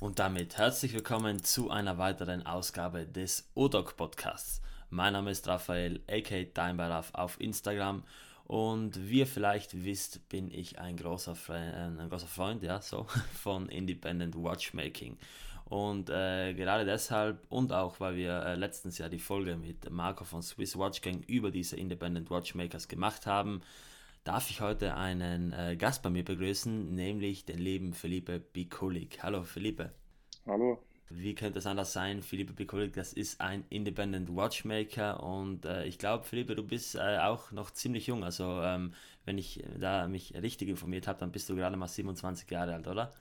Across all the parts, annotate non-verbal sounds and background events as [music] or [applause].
Und damit herzlich willkommen zu einer weiteren Ausgabe des ODOC Podcasts. Mein Name ist Raphael, aka Dimebaraff auf Instagram. Und wie ihr vielleicht wisst, bin ich ein großer, Fre äh, ein großer Freund ja, so, [laughs] von Independent Watchmaking. Und äh, gerade deshalb und auch weil wir äh, letztens ja die Folge mit Marco von Swiss Watch Gang über diese Independent Watchmakers gemacht haben, darf ich heute einen äh, Gast bei mir begrüßen, nämlich den lieben Felipe Bikulik. Hallo Felipe. Hallo. Wie könnte es anders sein? Felipe Bikulik, das ist ein Independent Watchmaker und äh, ich glaube, Felipe, du bist äh, auch noch ziemlich jung. Also, ähm, wenn ich da mich richtig informiert habe, dann bist du gerade mal 27 Jahre alt, oder?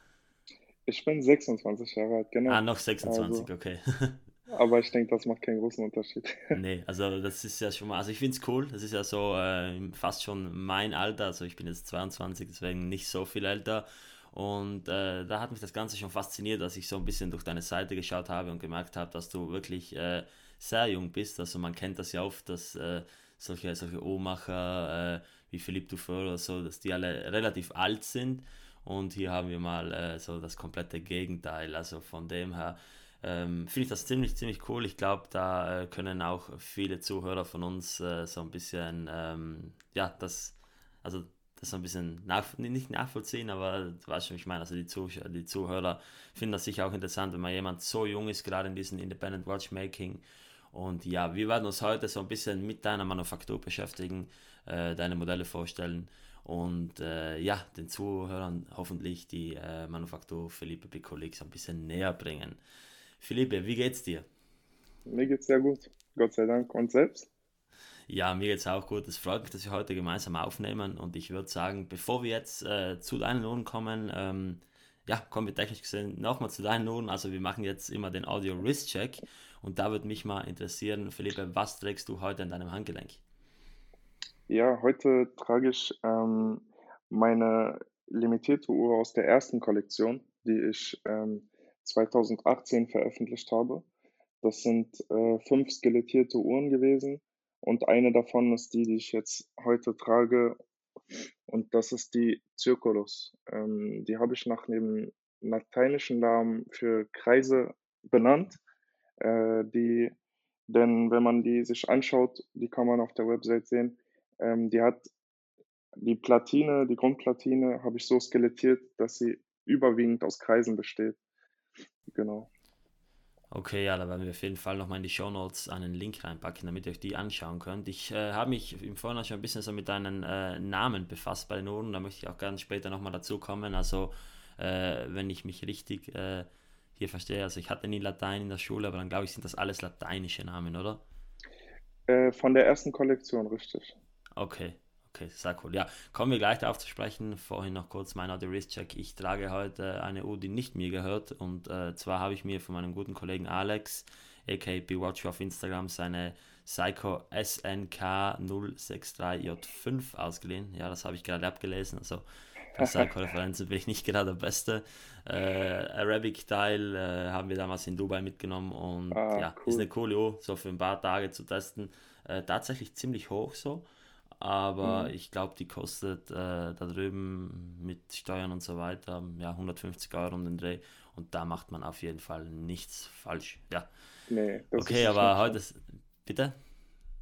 Ich bin 26 Jahre alt, genau. Ah, noch 26, also, okay. [laughs] Aber ich denke, das macht keinen großen Unterschied. [laughs] nee, also das ist ja schon mal, also ich finde es cool, das ist ja so äh, fast schon mein Alter, also ich bin jetzt 22, deswegen nicht so viel älter. Und äh, da hat mich das Ganze schon fasziniert, dass ich so ein bisschen durch deine Seite geschaut habe und gemerkt habe, dass du wirklich äh, sehr jung bist. Also man kennt das ja oft, dass äh, solche, solche Ohrmacher äh, wie Philippe Dufour oder so, dass die alle relativ alt sind. Und hier haben wir mal äh, so das komplette Gegenteil. Also von dem her ähm, finde ich das ziemlich, ziemlich cool. Ich glaube, da äh, können auch viele Zuhörer von uns äh, so ein bisschen, ähm, ja, das, also das so ein bisschen nach, nicht nachvollziehen, aber du weißt schon, ich meine, also die, Zuh die Zuhörer finden das sicher auch interessant, wenn man jemand so jung ist, gerade in diesem Independent Watchmaking. Und ja, wir werden uns heute so ein bisschen mit deiner Manufaktur beschäftigen, äh, deine Modelle vorstellen und äh, ja, den Zuhörern hoffentlich die äh, Manufaktur Philippe Piccolic so ein bisschen näher bringen. Philippe, wie geht's dir? Mir geht's sehr gut, Gott sei Dank. Und selbst? Ja, mir geht's auch gut. Es freut mich, dass wir heute gemeinsam aufnehmen. Und ich würde sagen, bevor wir jetzt äh, zu deinen Noten kommen, ähm, ja, kommen wir technisch gesehen nochmal zu deinen Noten. Also wir machen jetzt immer den Audio Wrist Check. Und da würde mich mal interessieren, Philippe, was trägst du heute an deinem Handgelenk? Ja, heute trage ich ähm, meine limitierte Uhr aus der ersten Kollektion, die ich ähm, 2018 veröffentlicht habe. Das sind äh, fünf skelettierte Uhren gewesen und eine davon ist die, die ich jetzt heute trage und das ist die Circulus. Ähm, die habe ich nach dem lateinischen Namen für Kreise benannt. Äh, die, denn wenn man die sich anschaut, die kann man auf der Website sehen, ähm, die hat die Platine, die Grundplatine habe ich so skelettiert, dass sie überwiegend aus Kreisen besteht. Genau. Okay, ja, da werden wir auf jeden Fall nochmal in die Show Notes einen Link reinpacken, damit ihr euch die anschauen könnt. Ich äh, habe mich im Vorhinein schon ein bisschen so mit deinen äh, Namen befasst bei den Uhren, da möchte ich auch ganz später nochmal dazu kommen. Also, äh, wenn ich mich richtig äh, hier verstehe, also ich hatte nie Latein in der Schule, aber dann glaube ich, sind das alles lateinische Namen, oder? Äh, von der ersten Kollektion, richtig. Okay, Okay, sehr cool. Ja, kommen wir gleich darauf zu sprechen. Vorhin noch kurz mein Audio Risk Check. Ich trage heute eine Uhr, die nicht mir gehört. Und äh, zwar habe ich mir von meinem guten Kollegen Alex, aka Watch auf Instagram, seine Psycho SNK 063J5 ausgeliehen. Ja, das habe ich gerade abgelesen. Also bei [laughs] Psycho-Referenzen bin ich nicht gerade der Beste. Äh, Arabic-Teil äh, haben wir damals in Dubai mitgenommen und ah, ja, cool. ist eine coole Uhr, so für ein paar Tage zu testen. Äh, tatsächlich ziemlich hoch so aber mhm. ich glaube, die kostet äh, da drüben mit Steuern und so weiter ja 150 Euro um den Dreh und da macht man auf jeden Fall nichts falsch. Ja. Nee, okay, aber heute bitte?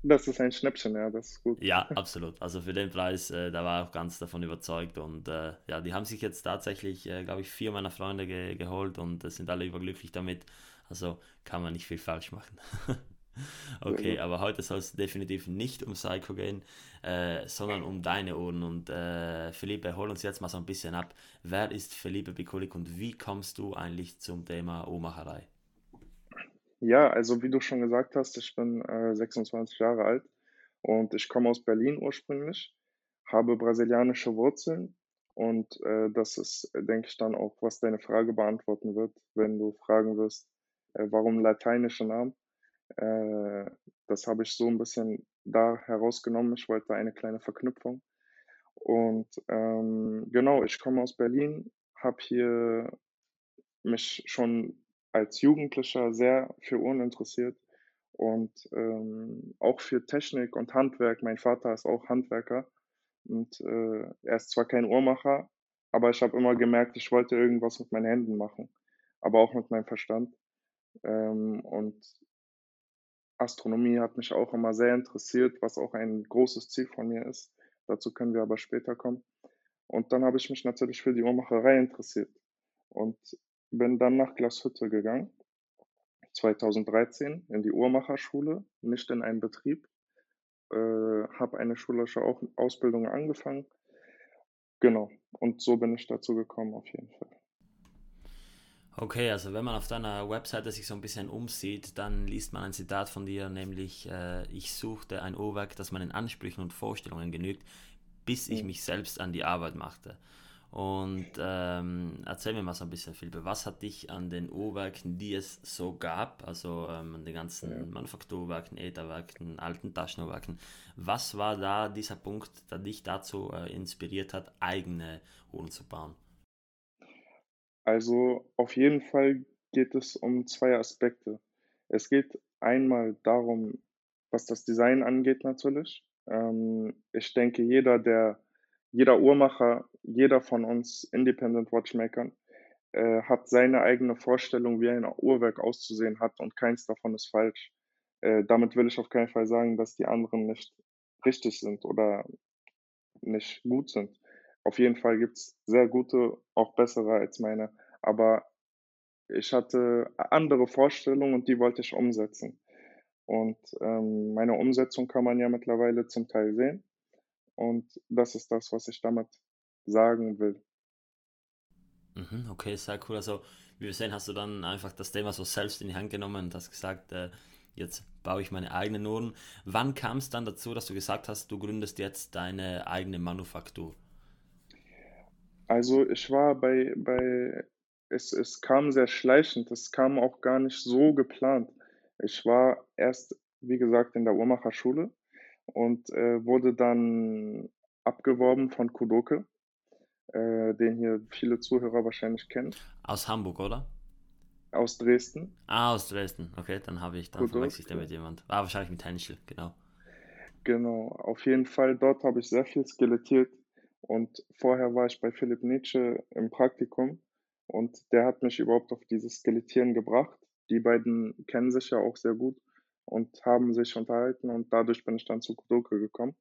Das ist ein Schnäppchen, ja, das ist gut. Ja, [laughs] absolut. Also für den Preis, äh, da war ich auch ganz davon überzeugt. Und äh, ja, die haben sich jetzt tatsächlich, äh, glaube ich, vier meiner Freunde ge geholt und äh, sind alle überglücklich damit. Also kann man nicht viel falsch machen. [laughs] [laughs] Okay, aber heute soll es definitiv nicht um Psycho gehen, äh, sondern um deine Ohren. Und äh, Philippe, hol uns jetzt mal so ein bisschen ab. Wer ist Felipe Bikulik und wie kommst du eigentlich zum Thema Uhrmacherei? Ja, also wie du schon gesagt hast, ich bin äh, 26 Jahre alt und ich komme aus Berlin ursprünglich, habe brasilianische Wurzeln und äh, das ist, denke ich, dann auch, was deine Frage beantworten wird, wenn du fragen wirst, äh, warum lateinische Namen. Äh, das habe ich so ein bisschen da herausgenommen. Ich wollte eine kleine Verknüpfung. Und ähm, genau, ich komme aus Berlin, habe hier mich schon als Jugendlicher sehr für Uhren interessiert und ähm, auch für Technik und Handwerk. Mein Vater ist auch Handwerker und äh, er ist zwar kein Uhrmacher, aber ich habe immer gemerkt, ich wollte irgendwas mit meinen Händen machen. aber auch mit meinem Verstand. Ähm, und Astronomie hat mich auch immer sehr interessiert, was auch ein großes Ziel von mir ist. Dazu können wir aber später kommen. Und dann habe ich mich natürlich für die Uhrmacherei interessiert und bin dann nach Glashütte gegangen, 2013 in die Uhrmacherschule, nicht in einen Betrieb, äh, habe eine schulische Ausbildung angefangen. Genau, und so bin ich dazu gekommen auf jeden Fall. Okay, also wenn man auf deiner Webseite sich so ein bisschen umsieht, dann liest man ein Zitat von dir, nämlich äh, ich suchte ein Uhrwerk, das meinen Ansprüchen und Vorstellungen genügt, bis ich mich selbst an die Arbeit machte. Und ähm, erzähl mir mal so ein bisschen, Philippe, was hat dich an den Uhrwerken, die es so gab, also ähm, an den ganzen ja. Manufakturwerken, Ätherwerken, alten Taschenuhrwerken, was war da dieser Punkt, der dich dazu äh, inspiriert hat, eigene Uhren zu bauen? Also auf jeden Fall geht es um zwei Aspekte. Es geht einmal darum, was das Design angeht natürlich. Ähm, ich denke, jeder, der, jeder Uhrmacher, jeder von uns Independent Watchmakern äh, hat seine eigene Vorstellung, wie ein Uhrwerk auszusehen hat und keins davon ist falsch. Äh, damit will ich auf keinen Fall sagen, dass die anderen nicht richtig sind oder nicht gut sind. Auf jeden Fall gibt es sehr gute, auch bessere als meine. Aber ich hatte andere Vorstellungen und die wollte ich umsetzen. Und ähm, meine Umsetzung kann man ja mittlerweile zum Teil sehen. Und das ist das, was ich damit sagen will. Mhm, okay, sehr cool. Also, wie wir sehen, hast du dann einfach das Thema so selbst in die Hand genommen und hast gesagt, äh, jetzt baue ich meine eigenen Uhren. Wann kam es dann dazu, dass du gesagt hast, du gründest jetzt deine eigene Manufaktur? Also ich war bei, bei es, es kam sehr schleichend, es kam auch gar nicht so geplant. Ich war erst, wie gesagt, in der Uhrmacherschule und äh, wurde dann abgeworben von Kudoke, äh, den hier viele Zuhörer wahrscheinlich kennen. Aus Hamburg, oder? Aus Dresden. Ah, aus Dresden. Okay, dann habe ich, dann verwechsel ich da mit jemand. Ah, wahrscheinlich mit Henschel, genau. Genau, auf jeden Fall, dort habe ich sehr viel skelettiert und vorher war ich bei Philipp Nietzsche im Praktikum und der hat mich überhaupt auf dieses Skelettieren gebracht. Die beiden kennen sich ja auch sehr gut und haben sich unterhalten und dadurch bin ich dann zu Kudoke gekommen.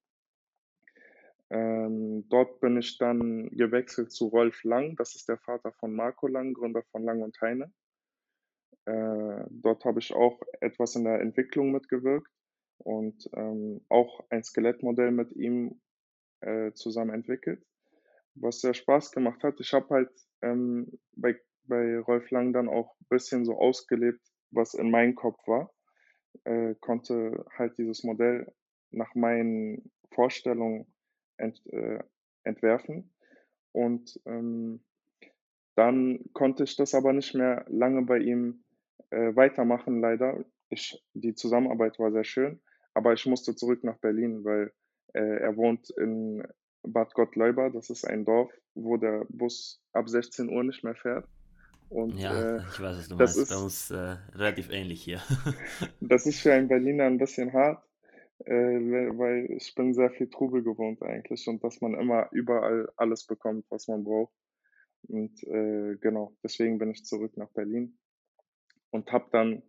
Ähm, dort bin ich dann gewechselt zu Rolf Lang, das ist der Vater von Marco Lang, Gründer von Lang und Heine. Äh, dort habe ich auch etwas in der Entwicklung mitgewirkt und ähm, auch ein Skelettmodell mit ihm äh, zusammen entwickelt, was sehr Spaß gemacht hat. Ich habe halt ähm, bei, bei Rolf Lang dann auch ein bisschen so ausgelebt, was in meinem Kopf war. Äh, konnte halt dieses Modell nach meinen Vorstellungen ent, äh, entwerfen. Und ähm, dann konnte ich das aber nicht mehr lange bei ihm äh, weitermachen, leider. Ich, die Zusammenarbeit war sehr schön, aber ich musste zurück nach Berlin, weil er wohnt in Bad Gottleuba, das ist ein Dorf, wo der Bus ab 16 Uhr nicht mehr fährt. Und, ja, äh, ich weiß, was du meinst. Ist, Bei uns äh, relativ ähnlich hier. [laughs] das ist für einen Berliner ein bisschen hart, äh, weil ich bin sehr viel Trubel gewohnt eigentlich und dass man immer überall alles bekommt, was man braucht. Und äh, genau, deswegen bin ich zurück nach Berlin und habe dann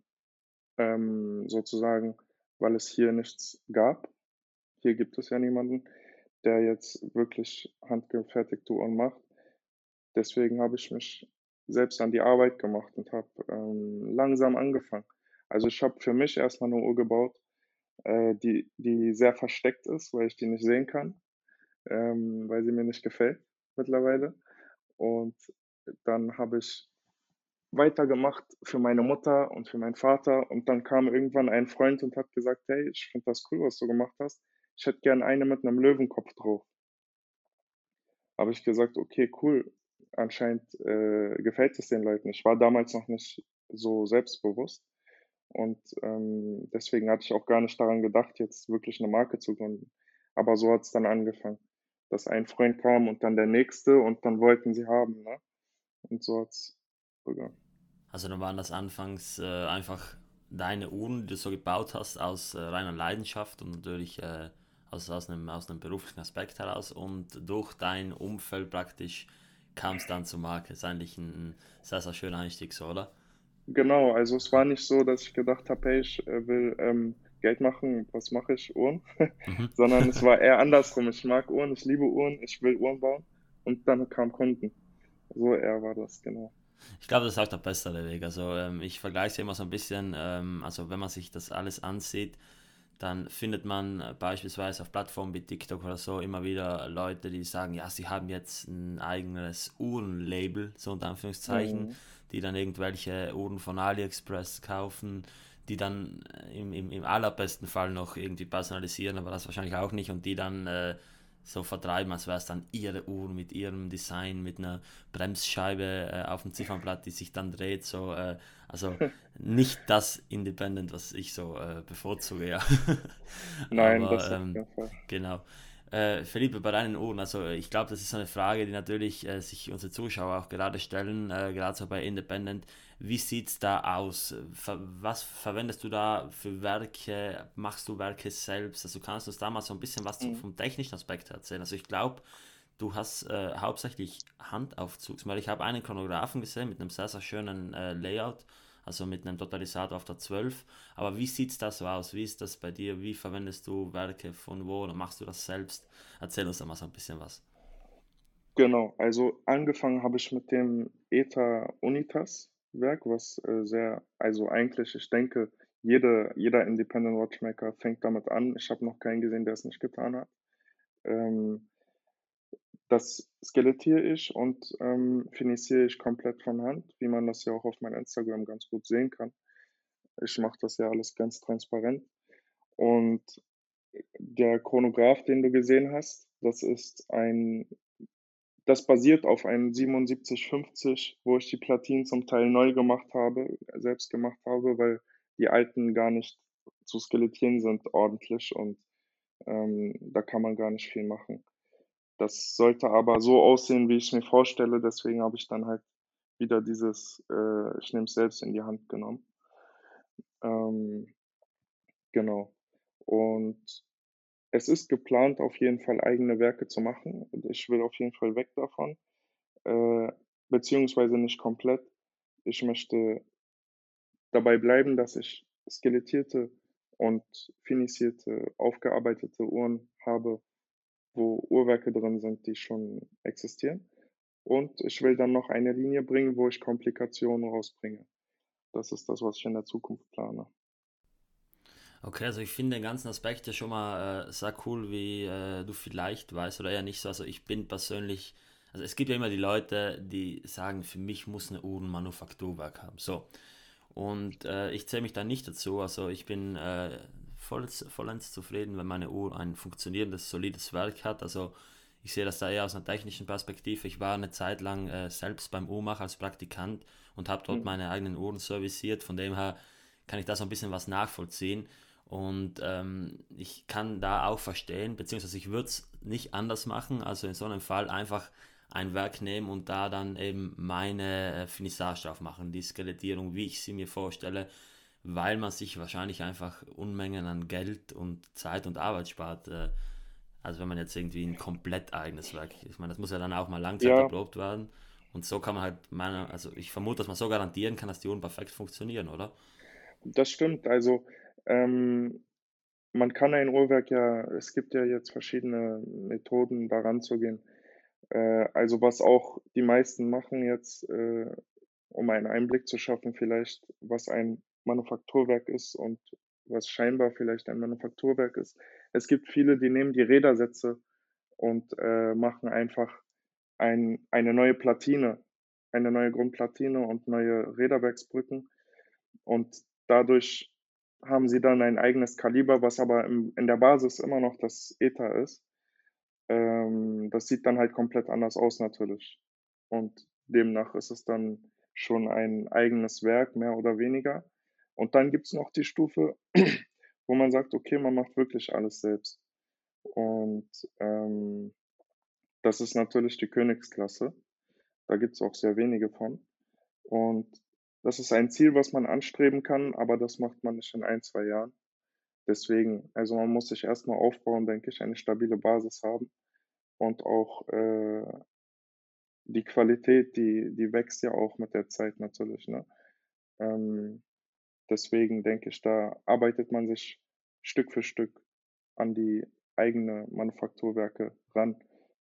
ähm, sozusagen, weil es hier nichts gab, hier gibt es ja niemanden, der jetzt wirklich handgefertigte Uhren macht. Deswegen habe ich mich selbst an die Arbeit gemacht und habe ähm, langsam angefangen. Also ich habe für mich erstmal eine Uhr gebaut, äh, die, die sehr versteckt ist, weil ich die nicht sehen kann, ähm, weil sie mir nicht gefällt mittlerweile. Und dann habe ich weitergemacht für meine Mutter und für meinen Vater. Und dann kam irgendwann ein Freund und hat gesagt, hey, ich finde das cool, was du gemacht hast ich hätte gern eine mit einem Löwenkopf drauf. Habe ich gesagt, okay, cool. Anscheinend äh, gefällt es den Leuten. Ich war damals noch nicht so selbstbewusst. Und ähm, deswegen hatte ich auch gar nicht daran gedacht, jetzt wirklich eine Marke zu gründen. Aber so hat es dann angefangen, dass ein Freund kam und dann der nächste und dann wollten sie haben. Ne? Und so hat es begonnen. Also dann waren das anfangs äh, einfach deine Uhren, die du so gebaut hast, aus äh, reiner Leidenschaft und natürlich äh, also aus einem, aus einem beruflichen Aspekt heraus und durch dein Umfeld praktisch kam es dann zur Marke? Ist eigentlich ein, ein sehr, sehr schöner Einstieg, so, oder? Genau, also es war nicht so, dass ich gedacht habe, hey, ich äh, will ähm, Geld machen, was mache ich? Uhren, Mhm. [laughs] sondern es war eher andersrum. Ich mag Uhren, ich liebe Uhren, ich will Uhren bauen und dann kamen Kunden. So eher war das, genau. Ich glaube, das ist auch der bessere Weg. Also ähm, ich vergleiche es immer so ein bisschen, ähm, also wenn man sich das alles ansieht, dann findet man äh, beispielsweise auf Plattformen wie TikTok oder so immer wieder Leute, die sagen, ja, sie haben jetzt ein eigenes Uhrenlabel, so unter Anführungszeichen, Mhm. die dann irgendwelche Uhren von AliExpress kaufen, die dann äh, im, im, im allerbesten Fall noch irgendwie personalisieren, aber das wahrscheinlich auch nicht und die dann äh, so vertreiben, als wäre es dann ihre Uhr mit ihrem Design, mit einer Bremsscheibe äh, auf dem Ziffernblatt, die sich dann dreht, so, äh, also [laughs] nicht das Independent, was ich so äh, bevorzuge, ja. [laughs] Nein, das Aber auf ähm, Fall. genau. Äh, Felipe, bei deinen Uhren, also ich glaube, das ist so eine Frage, die natürlich äh, sich unsere Zuschauer auch gerade stellen, äh, gerade so bei Independent. Wie sieht es da aus? Was verwendest du da für Werke? Machst du Werke selbst? Also kannst du uns da mal so ein bisschen was Mhm. vom technischen Aspekt erzählen? Also ich glaube, du hast äh, hauptsächlich Handaufzugs, weil ich habe einen Chronographen gesehen mit einem sehr, sehr schönen äh, Layout, also mit einem Totalisator auf der 12. Aber wie sieht es da so aus? Wie ist das bei dir? Wie verwendest du Werke von wo oder machst du das selbst? Erzähl uns da mal so ein bisschen was. Genau, also angefangen habe ich mit dem ETA Unitas Werk, was äh, sehr, also eigentlich, ich denke, jede, jeder Independent Watchmaker fängt damit an. Ich habe noch keinen gesehen, der es nicht getan hat. Ähm, das skelettiere ich und ähm, finisiere ich komplett von Hand, wie man das ja auch auf meinem Instagram ganz gut sehen kann. Ich mache das ja alles ganz transparent. Und der Chronograph, den du gesehen hast, das ist ein das basiert auf einem 7750, wo ich die Platinen zum Teil neu gemacht habe, selbst gemacht habe, weil die alten gar nicht zu skelettieren sind ordentlich und ähm, da kann man gar nicht viel machen. Das sollte aber so aussehen, wie ich es mir vorstelle, deswegen habe ich dann halt wieder dieses, äh, ich nehme es selbst in die Hand genommen. Ähm, genau. Und es ist geplant, auf jeden Fall eigene Werke zu machen. Ich will auf jeden Fall weg davon, äh, beziehungsweise nicht komplett. Ich möchte dabei bleiben, dass ich skelettierte und finisierte, aufgearbeitete Uhren habe, wo Uhrwerke drin sind, die schon existieren. Und ich will dann noch eine Linie bringen, wo ich Komplikationen rausbringe. Das ist das, was ich in der Zukunft plane. Okay, also ich finde den ganzen Aspekt ja schon mal äh, sehr cool, wie äh, du vielleicht weißt oder eher nicht so. Also ich bin persönlich, also es gibt ja immer die Leute, die sagen, für mich muss eine Uhr ein Manufakturwerk haben. So. Und äh, ich zähle mich da nicht dazu. Also ich bin äh, vollends, vollends zufrieden, wenn meine Uhr ein funktionierendes, solides Werk hat. Also ich sehe das da eher aus einer technischen Perspektive. Ich war eine Zeit lang äh, selbst beim Uhrmacher als Praktikant und habe dort Mhm. meine eigenen Uhren serviciert. Von dem her kann ich da so ein bisschen was nachvollziehen. Und ähm, ich kann da auch verstehen, beziehungsweise ich würde es nicht anders machen. Also in so einem Fall einfach ein Werk nehmen und da dann eben meine äh, Finissage drauf machen, die Skelettierung, wie ich sie mir vorstelle, weil man sich wahrscheinlich einfach Unmengen an Geld und Zeit und Arbeit spart. Äh, also wenn man jetzt irgendwie ein komplett eigenes Werk, ich meine, das muss ja dann auch mal Langzeit Ja, erprobt werden. Und so kann man halt meiner, also ich vermute, dass man so garantieren kann, dass die Uhren perfekt funktionieren, oder? das stimmt. Also ähm, man kann ein Uhrwerk ja, es gibt ja jetzt verschiedene Methoden, daran zu gehen. Äh, also was auch die meisten machen jetzt, äh, um einen Einblick zu schaffen, vielleicht, was ein Manufakturwerk ist und was scheinbar vielleicht ein Manufakturwerk ist. Es gibt viele, die nehmen die Rädersätze und äh, machen einfach ein, eine neue Platine, eine neue Grundplatine und neue Räderwerksbrücken. Und dadurch haben sie dann ein eigenes Kaliber, was aber im, in der Basis immer noch das ETA ist. Ähm, das sieht dann halt komplett anders aus natürlich. Und demnach ist es dann schon ein eigenes Werk, mehr oder weniger. Und dann gibt es noch die Stufe, [clears throat] wo man sagt, okay, man macht wirklich alles selbst. Und ähm, das ist natürlich die Königsklasse. Da gibt es auch sehr wenige von. Und das ist ein Ziel, was man anstreben kann, aber das macht man nicht in ein, zwei Jahren. Deswegen, also man muss sich erstmal aufbauen, denke ich, eine stabile Basis haben und auch äh, die Qualität, die, die wächst ja auch mit der Zeit natürlich. Ne? Ähm, deswegen denke ich, da arbeitet man sich Stück für Stück an die eigene Manufakturwerke ran.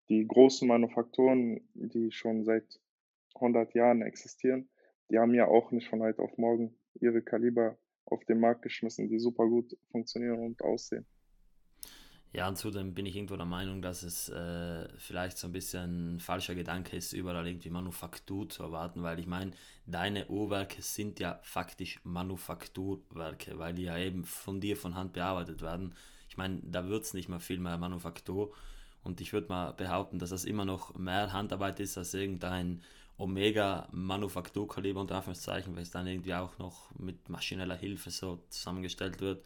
Die großen Manufakturen, die schon seit 100 Jahren existieren, die haben ja auch nicht von heute auf morgen ihre Kaliber auf den Markt geschmissen, die super gut funktionieren und aussehen. Ja, und zudem bin ich irgendwo der Meinung, dass es äh, vielleicht so ein bisschen ein falscher Gedanke ist, überall irgendwie Manufaktur zu erwarten, weil ich meine, deine Uhrwerke sind ja faktisch Manufakturwerke, weil die ja eben von dir von Hand bearbeitet werden. Ich meine, da wird es nicht mehr viel mehr Manufaktur und ich würde mal behaupten, dass das immer noch mehr Handarbeit ist als irgendein Omega-Manufakturkaliber unter Anführungszeichen, weil es dann irgendwie auch noch mit maschineller Hilfe so zusammengestellt wird.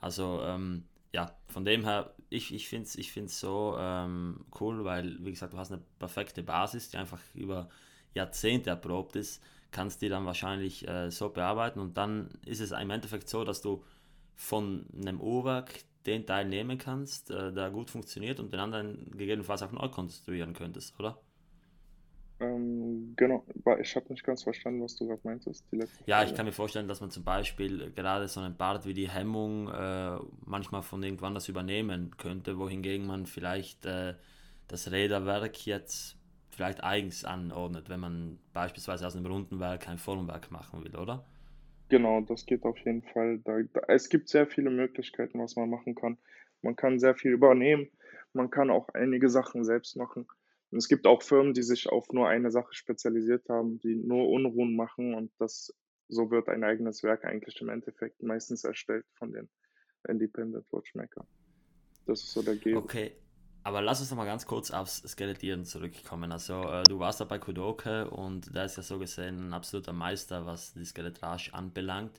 Also ähm, ja, von dem her, ich, ich finde es ich find's so ähm, cool, weil, wie gesagt, du hast eine perfekte Basis, die einfach über Jahrzehnte erprobt ist, kannst die dann wahrscheinlich äh, so bearbeiten und dann ist es im Endeffekt so, dass du von einem Uhrwerk den Teil nehmen kannst, äh, der gut funktioniert und den anderen gegebenenfalls auch neu konstruieren könntest, oder? Ähm, genau, ich habe nicht ganz verstanden, was du gerade meintest. Ja, ich kann mir vorstellen, dass man zum Beispiel gerade so einen Part wie die Hemmung äh, manchmal von irgendwann das übernehmen könnte, wohingegen man vielleicht äh, das Räderwerk jetzt vielleicht eigens anordnet, wenn man beispielsweise aus einem runden Werk ein Formwerk machen will, oder? Genau, das geht auf jeden Fall. Da, da, es gibt sehr viele Möglichkeiten, was man machen kann. Man kann sehr viel übernehmen, man kann auch einige Sachen selbst machen. Und es gibt auch Firmen, die sich auf nur eine Sache spezialisiert haben, die nur Unruhen machen und das so wird ein eigenes Werk eigentlich im Endeffekt meistens erstellt von den Independent Watchmaker. Das ist so der Game. Okay, aber lass uns noch mal ganz kurz aufs Skelettieren zurückkommen. Also äh, du warst da bei Kudoke und da ist ja so gesehen ein absoluter Meister, was die Skelettrage anbelangt.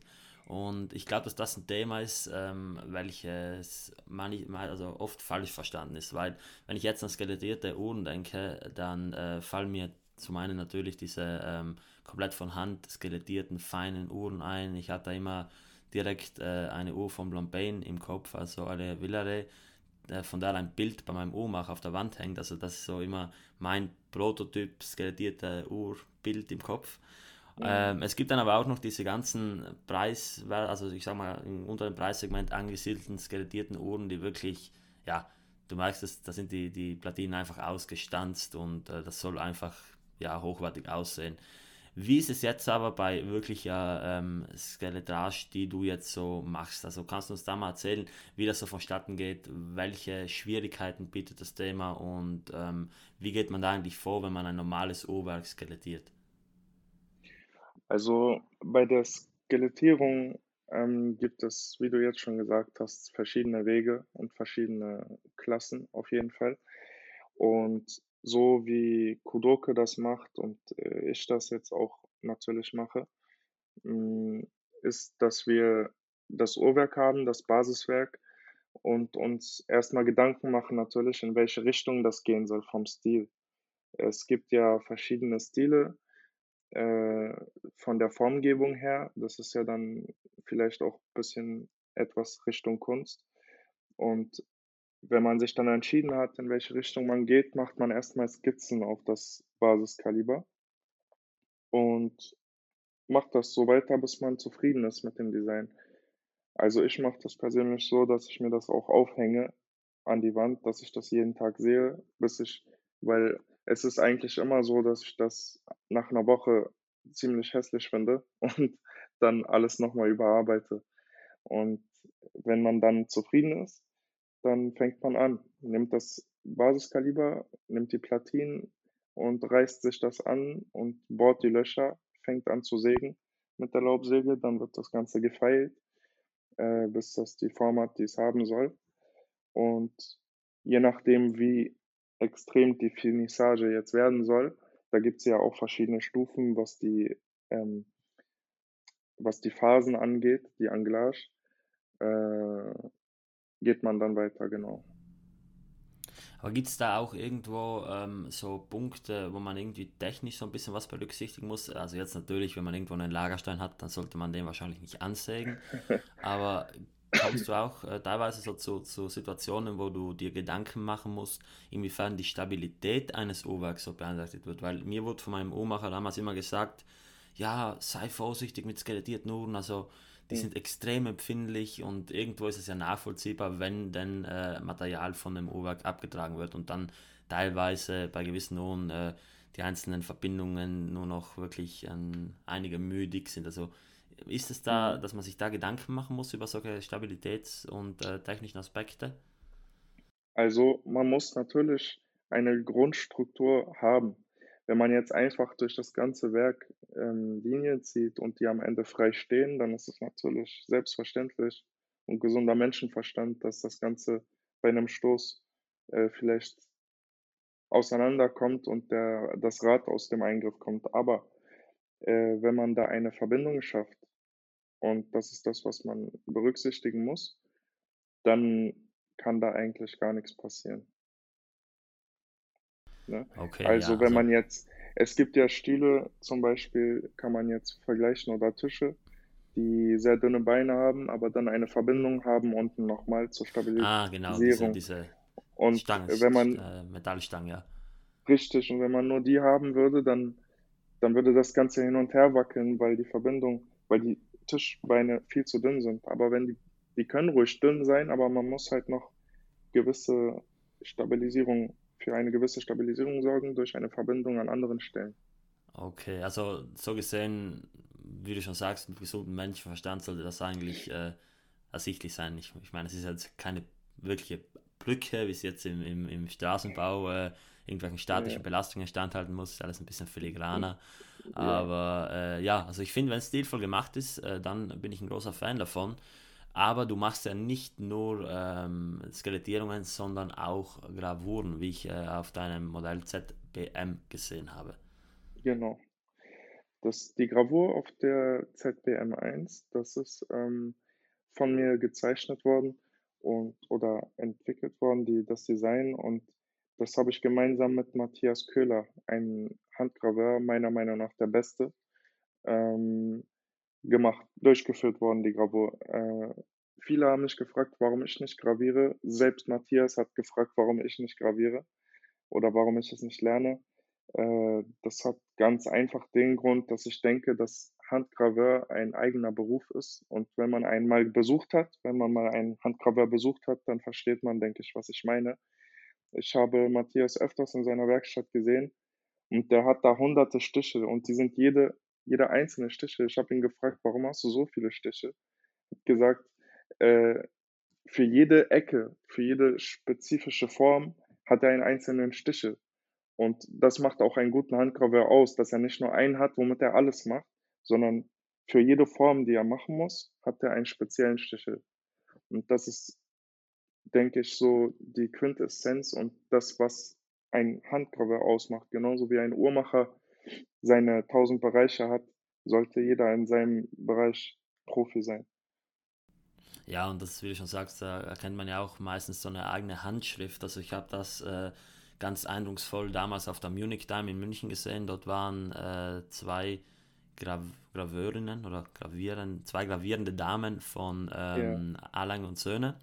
Und ich glaube, dass das ein Thema ist, ähm, welches manchmal, also oft falsch verstanden ist, weil wenn ich jetzt an skelettierte Uhren denke, dann äh, fallen mir zum einen natürlich diese ähm, komplett von Hand skelettierten feinen Uhren ein. Ich hatte immer direkt äh, eine Uhr von Blancpain im Kopf, also eine Villare, äh, von der ein Bild bei meinem Uhrmacher auf der Wand hängt. Also das ist so immer mein Prototyp skelettierte Uhrbild im Kopf. Ähm, es gibt dann aber auch noch diese ganzen Preis, also ich sag mal, unter dem Preissegment angesiedelten, skelettierten Uhren, die wirklich, ja, du merkst, da sind die, die Platinen einfach ausgestanzt und äh, das soll einfach, ja, hochwertig aussehen. Wie ist es jetzt aber bei wirklicher ähm, Skeletrage, die du jetzt so machst? Also kannst du uns da mal erzählen, wie das so vonstatten geht, welche Schwierigkeiten bietet das Thema und ähm, wie geht man da eigentlich vor, wenn man ein normales Uhrwerk skelettiert? Also bei der Skelettierung ähm, gibt es, wie du jetzt schon gesagt hast, verschiedene Wege und verschiedene Klassen auf jeden Fall. Und so wie Kudoke das macht und äh, ich das jetzt auch natürlich mache, mh, mm, ist, dass wir das Uhrwerk haben, das Basiswerk und uns erstmal Gedanken machen natürlich, in welche Richtung das gehen soll vom Stil. Es gibt ja verschiedene Stile äh, von der Formgebung her. Das ist ja dann vielleicht auch ein bisschen etwas Richtung Kunst. Und wenn man sich dann entschieden hat, in welche Richtung man geht, macht man erstmal Skizzen auf das Basiskaliber und macht das so weiter, bis man zufrieden ist mit dem Design. Also ich mache das persönlich so, dass ich mir das auch aufhänge an die Wand, dass ich das jeden Tag sehe, bis ich, weil es ist eigentlich immer so, dass ich das nach einer Woche ziemlich hässlich finde [laughs] und dann alles nochmal überarbeite. Und wenn man dann zufrieden ist, dann fängt man an, nimmt das Basiskaliber, nimmt die Platinen und reißt sich das an und bohrt die Löcher, fängt an zu sägen mit der Laubsäge, dann wird das Ganze gefeilt, äh, bis das die Form hat, die es haben soll. Und je nachdem, wie extrem die Finissage jetzt werden soll. Da gibt es ja auch verschiedene Stufen, was die, ähm, was die Phasen angeht, die Anglage. Äh, geht man dann weiter, genau. Aber gibt es da auch irgendwo ähm, so Punkte, wo man irgendwie technisch so ein bisschen was berücksichtigen muss? Also jetzt natürlich, wenn man irgendwo einen Lagerstein hat, dann sollte man den wahrscheinlich nicht ansägen. [laughs] Aber kommst du auch äh, teilweise so zu, zu, Situationen, wo du dir Gedanken machen musst, inwiefern die Stabilität eines Uhrwerks so beeinträchtigt wird? Weil mir wurde von meinem Uhrmacher damals immer gesagt, ja, sei vorsichtig mit skelettierten Uhren, also die mhm. sind extrem empfindlich und irgendwo ist es ja nachvollziehbar, wenn denn äh, Material von dem Uhrwerk abgetragen wird und dann teilweise bei gewissen Uhren äh, die einzelnen Verbindungen nur noch wirklich an einige müdig sind. Also ist es da, mhm. dass man sich da Gedanken machen muss über solche Stabilitäts- und äh, technischen Aspekte? Also man muss natürlich eine Grundstruktur haben. Wenn man jetzt einfach durch das ganze Werk ähm, Linien zieht und die am Ende frei stehen, dann ist es natürlich selbstverständlich und gesunder Menschenverstand, dass das Ganze bei einem Stoß äh, vielleicht auseinanderkommt und der, das Rad aus dem Eingriff kommt. Aber äh, wenn man da eine Verbindung schafft, und das ist das, was man berücksichtigen muss, dann kann da eigentlich gar nichts passieren. Ne? Okay, also ja, wenn also man jetzt, es gibt ja Stile, zum Beispiel kann man jetzt vergleichen oder Tische, die sehr dünne Beine haben, aber dann eine Verbindung haben unten nochmal zur Stabilisierung. Ah, genau, diese, diese und Stangen, wenn man äh, Metallstangen, ja. Richtig, und wenn man nur die haben würde, dann, dann würde das Ganze hin und her wackeln, weil die Verbindung, weil die Tischbeine viel zu dünn sind. Aber wenn die, die können ruhig dünn sein, aber man muss halt noch gewisse Stabilisierung, für eine gewisse Stabilisierung sorgen durch eine Verbindung an anderen Stellen. Okay, also so gesehen, wie du schon sagst, mit gesundem Menschenverstand sollte das eigentlich äh, ersichtlich sein. Ich, ich meine, es ist jetzt keine wirkliche Brücke, wie es jetzt im, im, im Straßenbau äh, irgendwelchen statischen ja. Belastungen standhalten muss, ist alles ein bisschen filigraner. Ja. Aber äh, ja, also ich finde, wenn es stilvoll gemacht ist, äh, dann bin ich ein großer Fan davon. Aber du machst ja nicht nur ähm, Skelettierungen, sondern auch Gravuren, wie ich äh, auf deinem Modell ZBM gesehen habe. Genau. Das, die Gravur auf der ZBM1, das ist ähm, von mir gezeichnet worden und oder entwickelt worden, die, das Design und das habe ich gemeinsam mit Matthias Köhler, ein Handgraveur, meiner Meinung nach der beste, ähm, gemacht, durchgeführt worden, die Gravur. Äh, viele haben mich gefragt, warum ich nicht graviere. Selbst Matthias hat gefragt, warum ich nicht graviere oder warum ich es nicht lerne. Äh, das hat ganz einfach den Grund, dass ich denke, dass Handgraveur ein eigener Beruf ist. Und wenn man einmal besucht hat, wenn man mal einen Handgraveur besucht hat, dann versteht man, denke ich, was ich meine. Ich habe Matthias öfters in seiner Werkstatt gesehen und der hat da hunderte Stiche und die sind jede, jede einzelne Stiche. Ich habe ihn gefragt, warum hast du so viele Stiche? Hat gesagt, äh, für jede Ecke, für jede spezifische Form hat er einen einzelnen Stiche. Und das macht auch einen guten Handgraveur aus, dass er nicht nur einen hat, womit er alles macht, sondern für jede Form, die er machen muss, hat er einen speziellen Stichel. Und das ist denke ich, so die Quintessenz und das, was ein Handgraveur ausmacht. Genauso wie ein Uhrmacher seine tausend Bereiche hat, sollte jeder in seinem Bereich Profi sein. Ja, und das, wie du schon sagst, da erkennt man ja auch meistens so eine eigene Handschrift. Also ich habe das äh, ganz eindrucksvoll damals auf der Munich Time in München gesehen. Dort waren äh, zwei Grav Graveurinnen oder Gravieren, zwei gravierende Damen von ähm, ja. Alang und Söhne.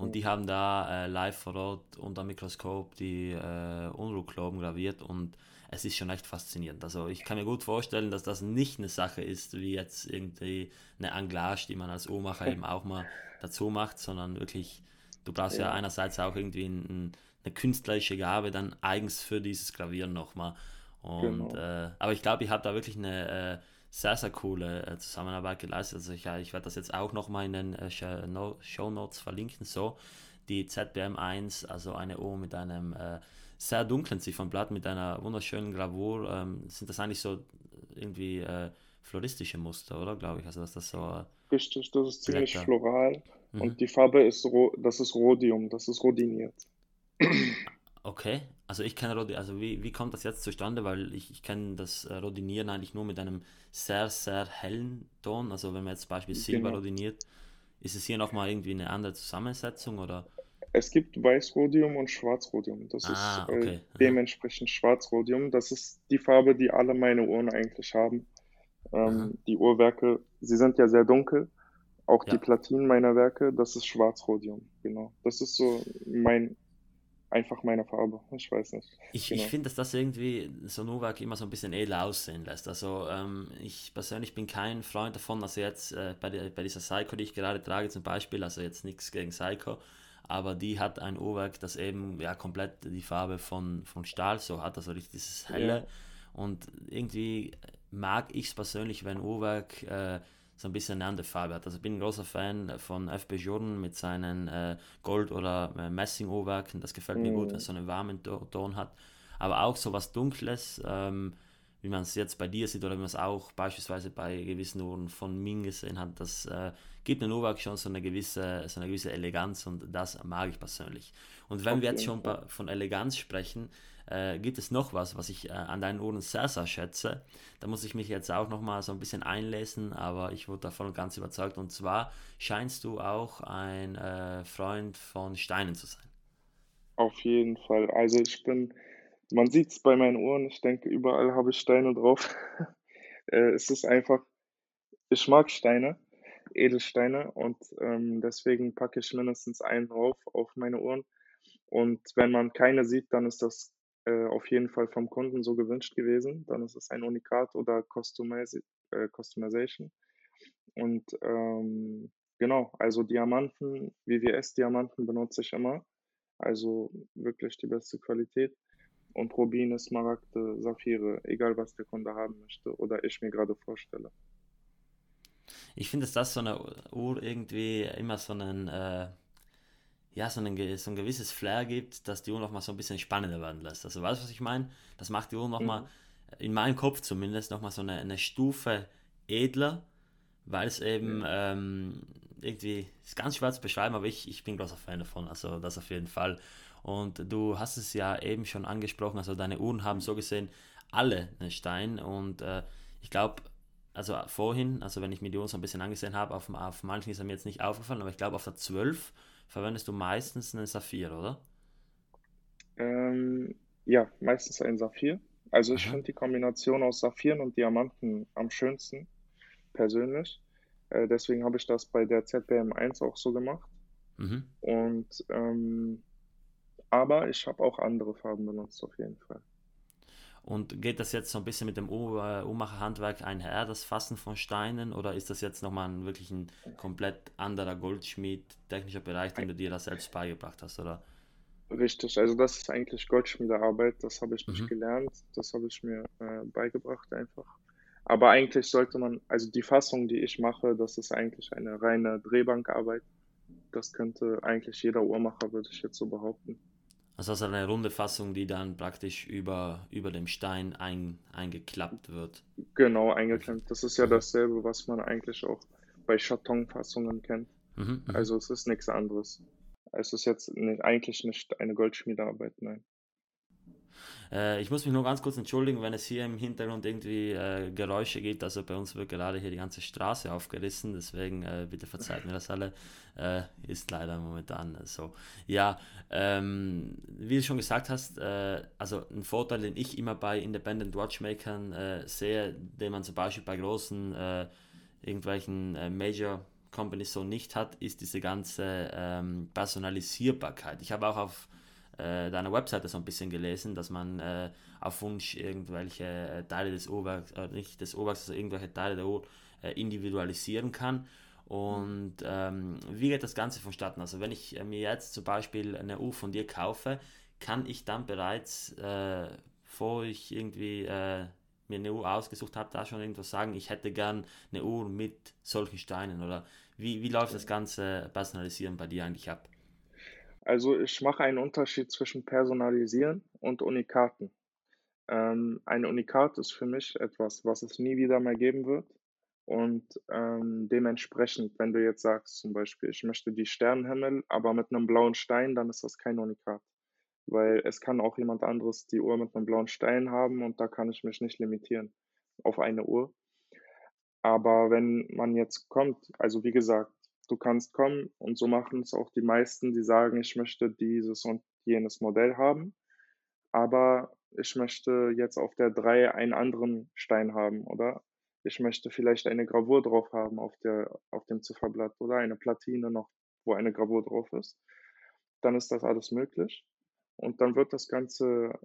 Und die haben da äh, live vor Ort unter Mikroskop die äh, Unruhkloben graviert und es ist schon echt faszinierend. Also ich kann mir gut vorstellen, dass das nicht eine Sache ist, wie jetzt irgendwie eine Anglage, die man als Uhrmacher eben auch mal dazu macht, sondern wirklich, du brauchst ja, ja einerseits auch irgendwie ein, eine künstlerische Gabe dann eigens für dieses Gravieren nochmal. Und, genau. äh, aber ich glaube, ich habe da wirklich eine äh, sehr, sehr coole äh, Zusammenarbeit geleistet. Also ich, ich werde das jetzt auch nochmal in den äh, Show Notes verlinken. So, die ZBM1, also eine Uhr mit einem äh, sehr dunklen Ziffernblatt, mit einer wunderschönen Gravur. Ähm, sind das eigentlich so irgendwie äh, floristische Muster, oder? Glaube ich. Also, dass das so. Richtig, das ist ziemlich Blätter. floral. Mhm. Und die Farbe ist, das ist Rhodium, das ist rodiniert. Okay, also ich kenne Rodinieren, also wie, wie kommt das jetzt zustande? Weil ich, ich kenne das äh, Rodinieren eigentlich nur mit einem sehr, sehr hellen Ton. Also wenn man jetzt beispielsweise Silber genau. rodiniert, ist es hier nochmal irgendwie eine andere Zusammensetzung oder? Es gibt Weißrhodium und Schwarzrhodium. Das ah, ist äh, okay. dementsprechend Schwarzrhodium. Das ist die Farbe, die alle meine Uhren eigentlich haben. Ähm, die Uhrwerke, sie sind ja sehr dunkel, Auch die Ja. Platinen meiner Werke, das ist Schwarzrhodium, genau. Das ist so mein, einfach meine Farbe. Ich weiß nicht, Ich, ich genau. finde, dass das irgendwie so ein Uhrwerk immer so ein bisschen edel aussehen lässt. Also ähm, ich persönlich bin kein Freund davon, also jetzt äh, bei, der, bei dieser Seiko, die ich gerade trage zum Beispiel, also jetzt nichts gegen Seiko, aber die hat ein Uhrwerk, das eben ja komplett die Farbe von, von Stahl so hat, also richtig dieses Ja, helle. Und irgendwie mag ich es persönlich, wenn Uhrwerk äh, so ein bisschen eine andere Farbe hat. Also ich bin ein großer Fan von FB Jordan mit seinen äh, Gold- oder äh, Messing-Uhrwerken. Das gefällt mir gut, mm, es so einen warmen To- Ton hat. Aber auch so was Dunkles, ähm, wie man es jetzt bei dir sieht oder wie man es auch beispielsweise bei gewissen Uhren von Ming gesehen hat, das äh, gibt einem Uhrwerk schon so eine gewisse, so eine gewisse Eleganz und das mag ich persönlich. Und wenn auf wir jetzt schon von Eleganz sprechen, äh, gibt es noch was, was ich äh, an deinen Uhren sehr, sehr schätze. Da muss ich mich jetzt auch noch mal so ein bisschen einlesen, aber ich wurde davon ganz überzeugt. Und zwar scheinst du auch ein äh, Freund von Steinen zu sein. Auf jeden Fall. Also ich bin, man sieht es bei meinen Uhren, ich denke, überall habe ich Steine drauf. [laughs] Äh, es ist einfach, ich mag Steine, Edelsteine und ähm, deswegen packe ich mindestens einen drauf auf meine Uhren. Und wenn man keine sieht, dann ist das äh, auf jeden Fall vom Kunden so gewünscht gewesen. Dann ist es ein Unikat oder Customize, äh, Customization. Und ähm, genau, also Diamanten, VVS-Diamanten benutze ich immer. Also wirklich die beste Qualität. Und Rubine, Smaragde, Saphire, egal was der Kunde haben möchte oder ich mir gerade vorstelle. Ich finde, dass das so eine Uhr irgendwie immer so einen, äh, ja, so, ge- so ein gewisses Flair gibt, dass die Uhr nochmal so ein bisschen spannender werden lässt. Also weißt du, was ich meine? Das macht die Uhr nochmal, Mhm. in meinem Kopf zumindest, nochmal so eine, eine Stufe edler, weil es eben Ja, ähm, irgendwie, ist ganz schwer zu beschreiben, aber ich, ich bin großer Fan davon, also das auf jeden Fall. Und du hast es ja eben schon angesprochen, also deine Uhren haben so gesehen alle einen Stein und äh, ich glaube, also vorhin, also wenn ich mir die Uhren so ein bisschen angesehen habe, auf, auf manchen ist er mir jetzt nicht aufgefallen, aber ich glaube auf der 12 verwendest du meistens einen Saphir, oder? ähm, ja, meistens ein Saphir. Also ich finde die Kombination aus Saphiren und Diamanten am schönsten, persönlich. Äh, deswegen habe ich das bei der ZBM1 auch so gemacht. Mhm. Und ähm, aber ich habe auch andere Farben benutzt, auf jeden Fall. Und geht das jetzt so ein bisschen mit dem Uhr, äh, Uhrmacherhandwerk einher, das Fassen von Steinen, oder ist das jetzt nochmal ein wirklich ein komplett anderer Goldschmied, technischer Bereich, den du dir da selbst beigebracht hast, oder? Richtig, also das ist eigentlich Goldschmiedearbeit, das habe ich nicht Mhm. gelernt, das habe ich mir äh, beigebracht einfach. Aber eigentlich sollte man, also die Fassung, die ich mache, das ist eigentlich eine reine Drehbankarbeit. Das könnte eigentlich jeder Uhrmacher, würde ich jetzt so behaupten. Also das ist eine runde Fassung, die dann praktisch über, über dem Stein ein, eingeklappt wird. Genau, eingeklemmt. Das ist ja Mhm. dasselbe, was man eigentlich auch bei Chaton-Fassungen kennt. Mhm, mhm. Also es ist nichts anderes. Es ist jetzt nicht, eigentlich nicht eine Goldschmiedearbeit, nein. Äh, ich muss mich nur ganz kurz entschuldigen, wenn es hier im Hintergrund irgendwie äh, Geräusche gibt. Also bei uns wird gerade hier die ganze Straße aufgerissen, deswegen äh, bitte verzeiht mir das alle. Äh, ist leider momentan so. Ja, ähm, wie du schon gesagt hast, äh, also ein Vorteil, den ich immer bei Independent Watchmakern äh, sehe, den man zum Beispiel bei großen irgendwelchen Major Companies so nicht hat, ist diese ganze ähm, Personalisierbarkeit. Ich habe auch auf äh, deiner Webseite so ein bisschen gelesen, dass man äh, auf Wunsch irgendwelche äh, Teile des Uhrwerks, äh, nicht des Uhrwerks, also irgendwelche Teile der Uhr äh, individualisieren kann. Und ähm, wie geht das Ganze vonstatten? Also wenn ich äh, mir jetzt zum Beispiel eine Uhr von dir kaufe, kann ich dann bereits, äh, bevor ich irgendwie äh, mir eine Uhr ausgesucht habe, da schon irgendwas sagen, ich hätte gern eine Uhr mit solchen Steinen oder wie, wie läuft das ganze Personalisieren bei dir eigentlich ab? Also ich mache einen Unterschied zwischen Personalisieren und Unikaten. Ähm, ein Unikat ist für mich etwas, was es nie wieder mehr geben wird. Und ähm, dementsprechend, wenn du jetzt sagst, zum Beispiel, ich möchte die Sternenhimmel, aber mit einem blauen Stein, dann ist das kein Unikat. Weil es kann auch jemand anderes die Uhr mit einem blauen Stein haben und da kann ich mich nicht limitieren auf eine Uhr. Aber wenn man jetzt kommt, also wie gesagt, du kannst kommen und so machen es auch die meisten, die sagen, ich möchte dieses und jenes Modell haben, aber ich möchte jetzt auf der 3 einen anderen Stein haben, oder? ich möchte vielleicht eine Gravur drauf haben auf der auf dem Zifferblatt oder eine Platine noch, wo eine Gravur drauf ist, dann ist das alles möglich. Und dann wird das Ganze,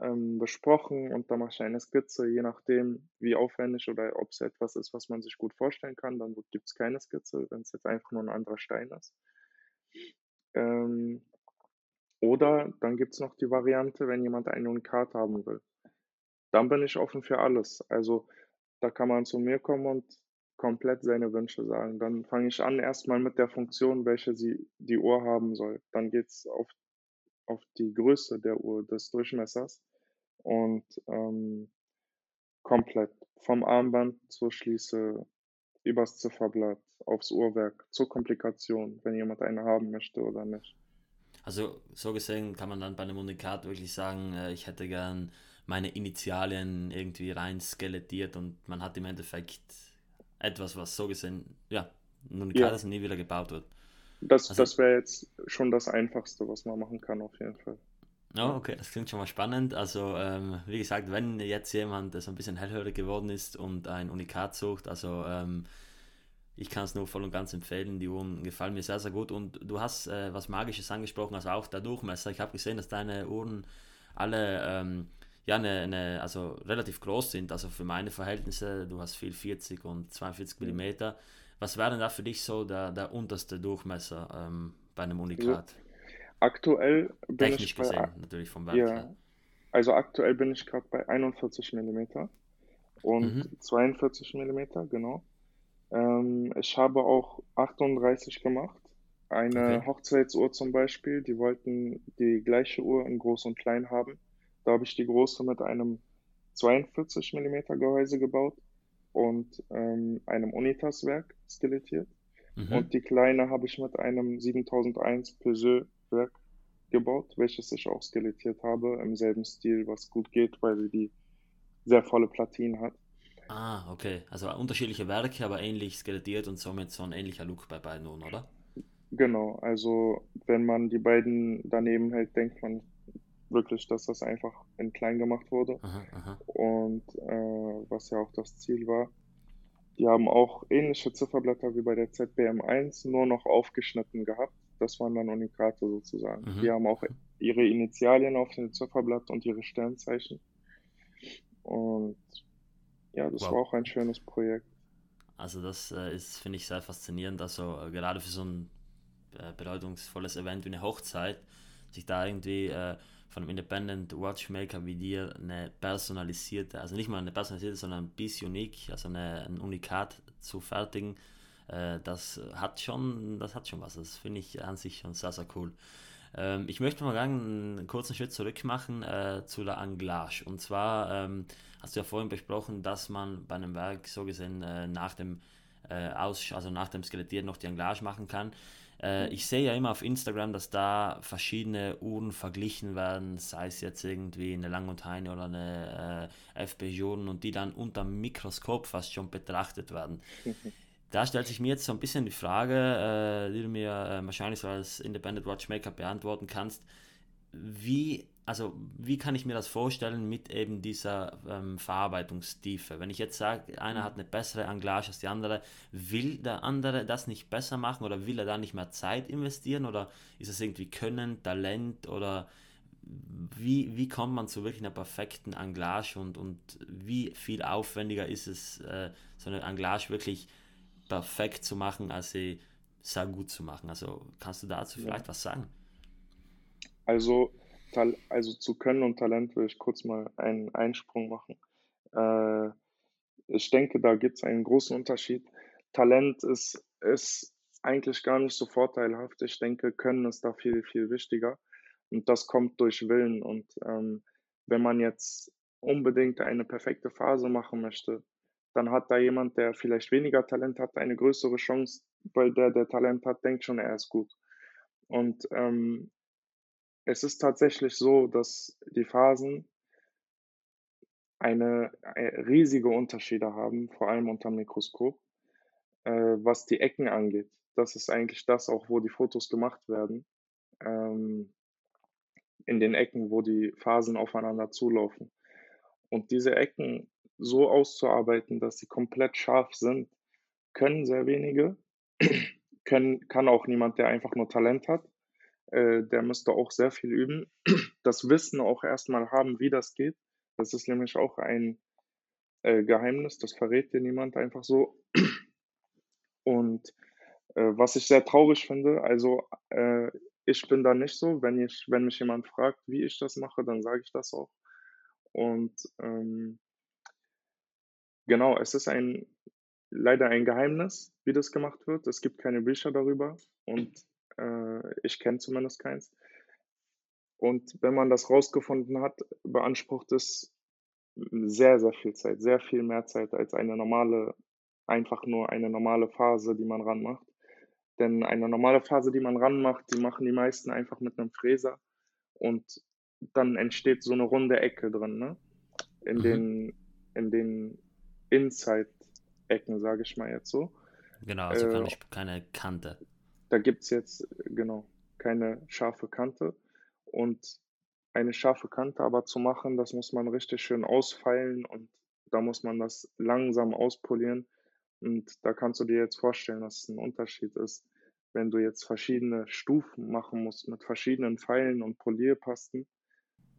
ähm, besprochen und dann mache ich eine Skizze, je nachdem, wie aufwendig oder ob es etwas ist, was man sich gut vorstellen kann, dann gibt es keine Skizze, wenn es jetzt einfach nur ein anderer Stein ist. Ähm, oder dann gibt es noch die Variante, wenn jemand ein Unikat haben will. Dann bin ich offen für alles. Also, da kann man zu mir kommen und komplett seine Wünsche sagen. Dann fange ich an erstmal mit der Funktion, welche sie die Uhr haben soll. Dann geht's auf auf die Größe der Uhr, des Durchmessers und, ähm, komplett vom Armband zur Schließe, übers Zifferblatt, aufs Uhrwerk, zur Komplikation, wenn jemand eine haben möchte oder nicht. Also so gesehen kann man dann bei einem Unikat wirklich sagen, äh, ich hätte gern meine Initialien irgendwie rein skelettiert und man hat im Endeffekt etwas, was so gesehen, ja, ein Unikat, Ja. das nie wieder gebaut wird. Das Also, das wäre jetzt schon das Einfachste, was man machen kann auf jeden Fall. ja, Ja. okay, das klingt schon mal spannend. Also, ähm, wie gesagt, wenn jetzt jemand so ein bisschen hellhörig geworden ist und ein Unikat sucht, also ähm, ich kann es nur voll und ganz empfehlen. Die Uhren gefallen mir sehr, sehr gut. Und du hast äh, was Magisches angesprochen, also auch der Durchmesser. Ich habe gesehen, dass deine Uhren alle ähm, ja, eine, eine, also relativ groß sind. Also für meine Verhältnisse, du hast viel 40 und 42 Mhm. Was wäre denn da für dich so der, der unterste Durchmesser ähm, bei einem Unikat? aktuell bin Technisch ich bei gesehen, natürlich vom her. ja, also aktuell bin ich gerade bei 41 Millimeter und Mhm. 42 Millimeter, genau. Ähm, ich habe auch 38 gemacht. Eine Okay. Hochzeitsuhr zum Beispiel, die wollten die gleiche Uhr in groß und klein haben. Da habe ich die große mit einem 42 Millimeter Gehäuse gebaut und ähm, einem Unitas-Werk skelettiert. Mhm. Und die kleine habe ich mit einem 7001 Peugeot-Werk gebaut, welches ich auch skelettiert habe, im selben Stil, was gut geht, weil sie die sehr volle Platinen hat. Ah, okay. Also unterschiedliche Werke, aber ähnlich skelettiert und somit so ein ähnlicher Look bei beiden oder? Genau, also wenn man die beiden daneben hält, denkt man wirklich, dass das einfach in klein gemacht wurde. Aha, aha. Und äh, was ja auch das Ziel war. Die haben auch ähnliche Zifferblätter wie bei der ZBM1, nur noch aufgeschnitten gehabt. Das waren dann Unikate sozusagen. Die Mhm. haben auch ihre Initialien auf dem Zifferblatt und ihre Sternzeichen. Und ja, das war Wow. auch ein schönes Projekt. Also das äh, ist, finde ich, sehr faszinierend. Also äh, gerade für so ein äh, bedeutungsvolles Event wie eine Hochzeit, sich da irgendwie äh, von einem Independent Watchmaker wie dir eine personalisierte, also nicht mal eine personalisierte, sondern ein Piece Unique, also eine, ein Unikat zu fertigen, äh, das hat schon, das hat schon was. Das finde ich an sich schon sehr, sehr cool. Ähm, ich möchte mal gerne einen kurzen Schritt zurück machen äh, zu der Anglage. Und zwar ähm, hast du ja vorhin besprochen, dass man bei einem Werk so gesehen äh, nach dem äh, Aus, also nach dem Skelettieren noch die Anglage machen kann. Äh, ich sehe ja immer auf Instagram, dass da verschiedene Uhren verglichen werden, sei es jetzt irgendwie eine Lang und Heine oder eine äh, FP Journe und die dann unter dem Mikroskop fast schon betrachtet werden. [laughs] Da stellt sich mir jetzt so ein bisschen die Frage, äh, die du mir äh, wahrscheinlich so als Independent Watchmaker beantworten kannst. Wie, also, wie kann ich mir das vorstellen mit eben dieser ähm, Verarbeitungstiefe? Wenn ich jetzt sage, einer hat eine bessere Anglage als die andere, will der andere das nicht besser machen oder will er da nicht mehr Zeit investieren oder ist es irgendwie Können, Talent oder wie, wie kommt man zu wirklich einer perfekten Anglage und, und wie viel aufwendiger ist es, äh, so eine Anglage wirklich perfekt zu machen, als sie sehr gut zu machen? Also kannst du dazu Ja. vielleicht was sagen? Also, also zu Können und Talent will ich kurz mal einen Einsprung machen. Äh, ich denke, da gibt es einen großen Unterschied. Talent ist, ist eigentlich gar nicht so vorteilhaft. Ich denke, Können ist da viel, viel wichtiger. Und das kommt durch Willen. Und ähm, wenn man jetzt unbedingt eine perfekte Phase machen möchte, dann hat da jemand, der vielleicht weniger Talent hat, eine größere Chance, weil der, der Talent hat, denkt schon, er ist gut. Und ähm, es ist tatsächlich so, dass die Phasen eine, äh, riesige Unterschiede haben, vor allem unterm Mikroskop, äh, was die Ecken angeht. Das ist eigentlich das auch, wo die Fotos gemacht werden. Ähm, in den Ecken, wo die Phasen aufeinander zulaufen. Und diese Ecken so auszuarbeiten, dass sie komplett scharf sind, können sehr wenige. [clears throat] können, kann auch niemand, der einfach nur Talent hat. Äh, der müsste auch sehr viel üben. [clears throat] Das Wissen auch erstmal haben, wie das geht. Das ist nämlich auch ein äh, Geheimnis, das verrät dir niemand einfach so. [clears throat] Und äh, was ich sehr traurig finde, also äh, ich bin da nicht so, wenn ich, wenn mich jemand fragt, wie ich das mache, dann sage ich das auch. Und ähm, genau, es ist ein leider ein Geheimnis, wie das gemacht wird. Es gibt keine Bücher darüber und ich kenne zumindest keins. Und wenn man das rausgefunden hat, beansprucht es sehr, sehr viel Zeit, sehr viel mehr Zeit als eine normale, einfach nur eine normale Phase, die man ranmacht. Denn eine normale Phase, die man ranmacht, die machen die meisten einfach mit einem Fräser und dann entsteht so eine runde Ecke drin, ne? In mhm. den, in den Inside-Ecken, sage ich mal jetzt so. Genau, also äh, keine Kante. Da gibt es jetzt, genau, keine scharfe Kante. Und eine scharfe Kante aber zu machen, das muss man richtig schön ausfeilen und da muss man das langsam auspolieren. Und da kannst du dir jetzt vorstellen, dass es ein Unterschied ist, wenn du jetzt verschiedene Stufen machen musst mit verschiedenen Pfeilen und Polierpasten,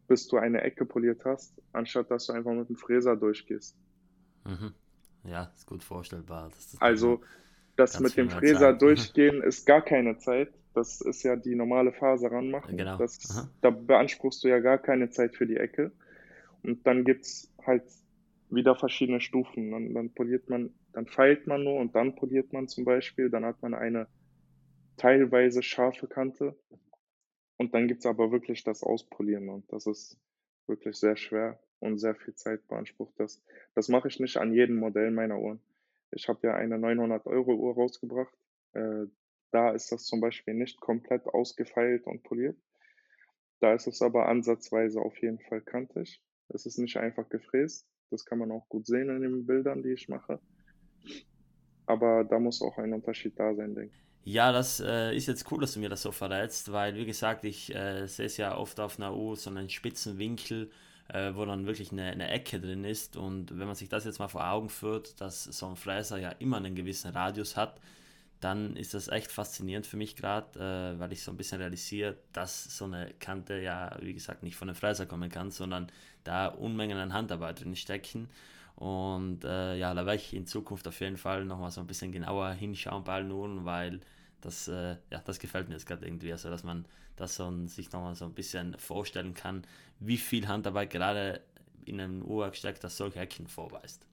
bis du eine Ecke poliert hast, anstatt dass du einfach mit dem Fräser durchgehst. Mhm. Ja, ist gut vorstellbar. Also das mit dem Fräser Zeit. durchgehen ist gar keine Zeit. Das ist ja die normale Phase ranmachen. Genau. Das, da beanspruchst du ja gar keine Zeit für die Ecke. Und dann gibt es halt wieder verschiedene Stufen. Dann, dann poliert man, dann feilt man nur und dann poliert man zum Beispiel. Dann hat man eine teilweise scharfe Kante. Und dann gibt es aber wirklich das Auspolieren und das ist wirklich sehr schwer und sehr viel Zeit beansprucht. Das, das mache ich nicht an jedem Modell meiner Uhren. Ich habe ja eine 900 Euro Uhr rausgebracht. Äh, da ist das zum Beispiel nicht komplett ausgefeilt und poliert. Da ist es aber ansatzweise auf jeden Fall kantig. Es ist nicht einfach gefräst. Das kann man auch gut sehen in den Bildern, die ich mache. Aber da muss auch ein Unterschied da sein, denke ich. Ja, das äh, ist jetzt cool, dass du mir das so verrätst, weil, wie gesagt, ich äh, sehe es ja oft auf einer Uhr, so einen spitzen Winkel, äh, wo dann wirklich eine, eine, Ecke drin ist. Und wenn man sich das jetzt mal vor Augen führt, dass so ein Fräser ja immer einen gewissen Radius hat, dann ist das echt faszinierend für mich gerade, äh, weil ich so ein bisschen realisiere, dass so eine Kante ja, wie gesagt, nicht von einem Fräser kommen kann, sondern da Unmengen an Handarbeit drin stecken. Und äh, ja, da werde ich in Zukunft auf jeden Fall nochmal so ein bisschen genauer hinschauen bei allen Uhren, weil das, äh, ja, das gefällt mir jetzt gerade irgendwie, also dass man das so, sich nochmal so ein bisschen vorstellen kann, wie viel Handarbeit gerade in einem Uhrwerk steckt, das solche Ecken vorweist.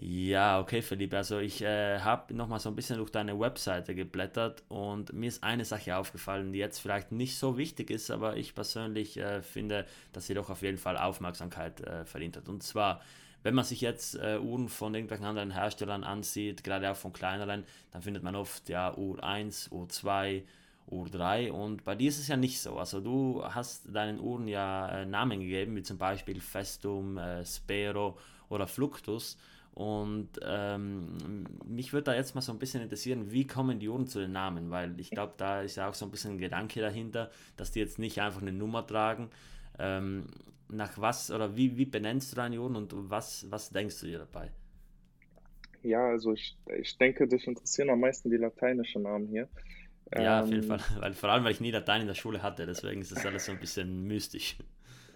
Ja, okay, Philipp. Also ich äh, habe nochmal so ein bisschen durch deine Webseite geblättert und mir ist eine Sache aufgefallen, die jetzt vielleicht nicht so wichtig ist, aber ich persönlich äh, finde, dass sie doch auf jeden Fall Aufmerksamkeit äh, verdient hat. Und zwar, wenn man sich jetzt äh, Uhren von irgendwelchen anderen Herstellern ansieht, gerade auch von kleineren, dann findet man oft ja Uhr 1, Uhr 2, Uhr 3 und bei dir ist es ja nicht so. Also du hast deinen Uhren ja äh, Namen gegeben, wie zum Beispiel Festum, äh, Spero oder Fluctus. Und ähm, mich würde da jetzt mal so ein bisschen interessieren, wie kommen die Uhren zu den Namen? Weil ich glaube, da ist ja auch so ein bisschen ein Gedanke dahinter, dass die jetzt nicht einfach eine Nummer tragen. Ähm, nach was oder wie, wie benennst du deine Uhren und was, was denkst du dir dabei? Ja, also ich, ich denke, dich interessieren am meisten die lateinischen Namen hier. Ja, ähm, auf jeden ähm, Fall. [laughs] Weil, vor allem, weil ich nie Latein in der Schule hatte, deswegen ist das alles so ein bisschen mystisch.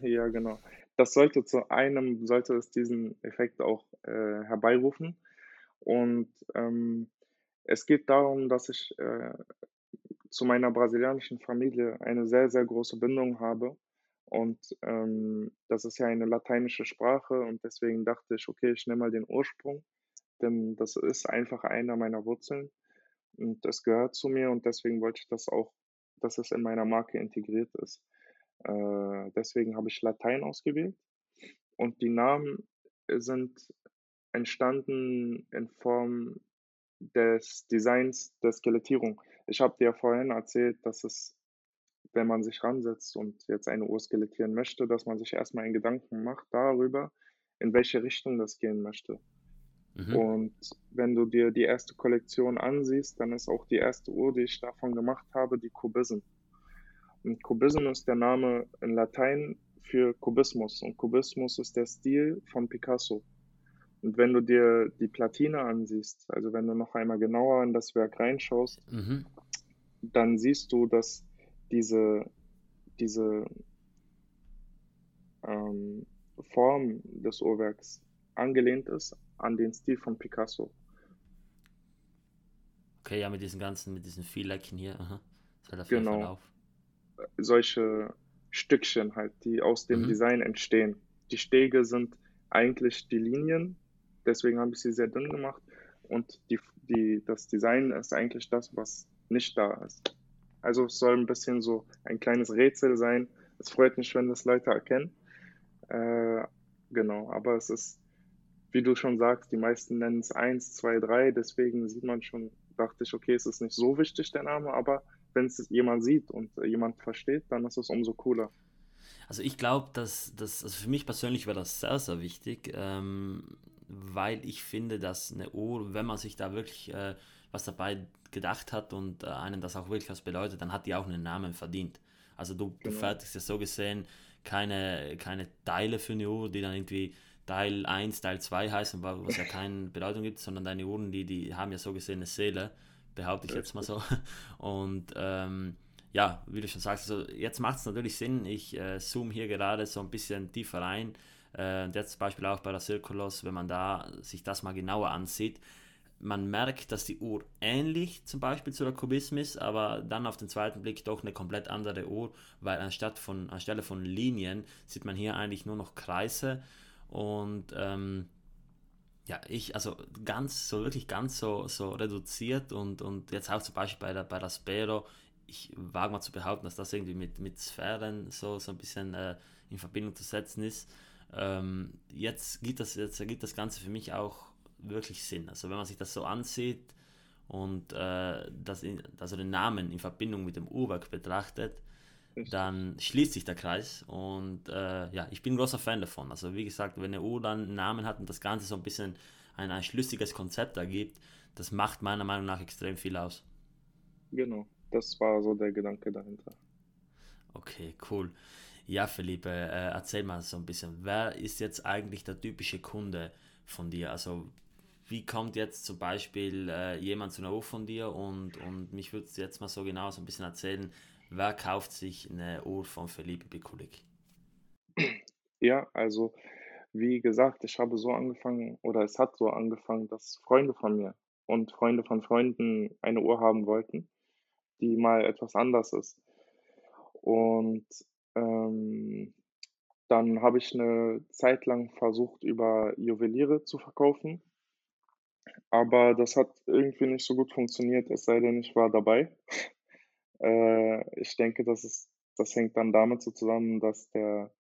Ja, genau das sollte zu einem, sollte es diesen Effekt auch äh, herbeirufen. Und ähm, es geht darum, dass ich äh, zu meiner brasilianischen Familie eine sehr, sehr große Bindung habe. Und ähm, das ist ja eine lateinische Sprache und deswegen dachte ich, okay, ich nehme mal den Ursprung, denn das ist einfach einer meiner Wurzeln und das gehört zu mir und deswegen wollte ich das auch, dass es in meiner Marke integriert ist. Äh, deswegen habe ich Latein ausgewählt. Und die Namen sind entstanden in Form des Designs der Skelettierung. Ich habe dir vorhin erzählt, dass es, wenn man sich ransetzt und jetzt eine Uhr skelettieren möchte, dass man sich erstmal einen Gedanken macht darüber, in welche Richtung das gehen möchte. Mhm. Und wenn du dir die erste Kollektion ansiehst, dann ist auch die erste Uhr, die ich davon gemacht habe, die Kubism. Und Kubism ist der Name in Latein für Kubismus. Und Kubismus ist der Stil von Picasso. Und wenn du dir die Platine ansiehst, also wenn du noch einmal genauer in das Werk reinschaust, mhm. dann siehst du, dass diese, diese ähm, Form des Uhrwerks angelehnt ist an den Stil von Picasso. Okay, ja, mit diesen ganzen, mit diesen Vierlecken hier. Aha. Das genau. Solche Stückchen halt, die aus dem mhm. Design entstehen. Die Stege sind eigentlich die Linien, deswegen habe ich sie sehr dünn gemacht. Und die, die, das Design ist eigentlich das, was nicht da ist. Also es soll ein bisschen so ein kleines Rätsel sein. Es freut mich, wenn das Leute erkennen. Äh, genau, aber es ist, wie du schon sagst, die meisten nennen es 1, 2, 3, deswegen sieht man schon, dachte ich, okay, es ist nicht so wichtig, der Name, aber wenn es jemand sieht und jemand versteht, dann ist es umso cooler. Also ich glaube, dass das, also für mich persönlich wäre das sehr, sehr wichtig, ähm, weil ich finde, dass eine Uhr, wenn man sich da wirklich äh, was dabei gedacht hat und äh, einen das auch wirklich was bedeutet, dann hat die auch einen Namen verdient. Also du, genau. du fertigst ja so gesehen keine, keine Teile für eine Uhr, die dann irgendwie Teil 1, Teil 2 heißen, was ja keine [laughs] Bedeutung gibt, sondern deine Uhren, die, die haben ja so gesehen eine Seele, behaupte ich jetzt mal so. [laughs] Und ähm, ja, wie du schon sagst, also jetzt macht es natürlich Sinn, ich äh, zoome hier gerade so ein bisschen tiefer rein. Äh, jetzt zum Beispiel auch bei der Circulos, wenn man da sich das mal genauer ansieht, man merkt, dass die Uhr ähnlich zum Beispiel zu der Kubism ist, aber dann auf den zweiten Blick doch eine komplett andere Uhr, weil anstatt von, anstelle von Linien sieht man hier eigentlich nur noch Kreise und ähm, ja, ich, also ganz, so wirklich ganz so, so reduziert und, und jetzt auch zum Beispiel bei der, bei der Spero, ich wage mal zu behaupten, dass das irgendwie mit, mit Sphären so, so ein bisschen äh, in Verbindung zu setzen ist. Ähm, jetzt, gibt das, jetzt ergibt das Ganze für mich auch wirklich Sinn. Also wenn man sich das so ansieht und äh, das in, also den Namen in Verbindung mit dem Uhrwerk betrachtet, dann schließt sich der Kreis und äh, ja, ich bin großer Fan davon. Also wie gesagt, wenn eine Uhr dann einen Namen hat und das Ganze so ein bisschen ein, ein schlüssiges Konzept ergibt, das macht meiner Meinung nach extrem viel aus. Genau, das war so der Gedanke dahinter. Okay, cool. Ja, Philippe, äh, erzähl mal so ein bisschen, wer ist jetzt eigentlich der typische Kunde von dir? Also wie kommt jetzt zum Beispiel äh, jemand zu einer Uhr von dir und, und mich würde jetzt mal so genau so ein bisschen erzählen, wer kauft sich eine Uhr von Felipe Bikulik? Ja, also wie gesagt, ich habe so angefangen oder es hat so angefangen, dass Freunde von mir und Freunde von Freunden eine Uhr haben wollten, die mal etwas anders ist. Und ähm, dann habe ich eine Zeit lang versucht, über Juweliere zu verkaufen aber das hat irgendwie nicht so gut funktioniert, es sei denn, ich war dabei. [laughs] Äh, ich denke, das ist das hängt dann damit so zusammen, dass der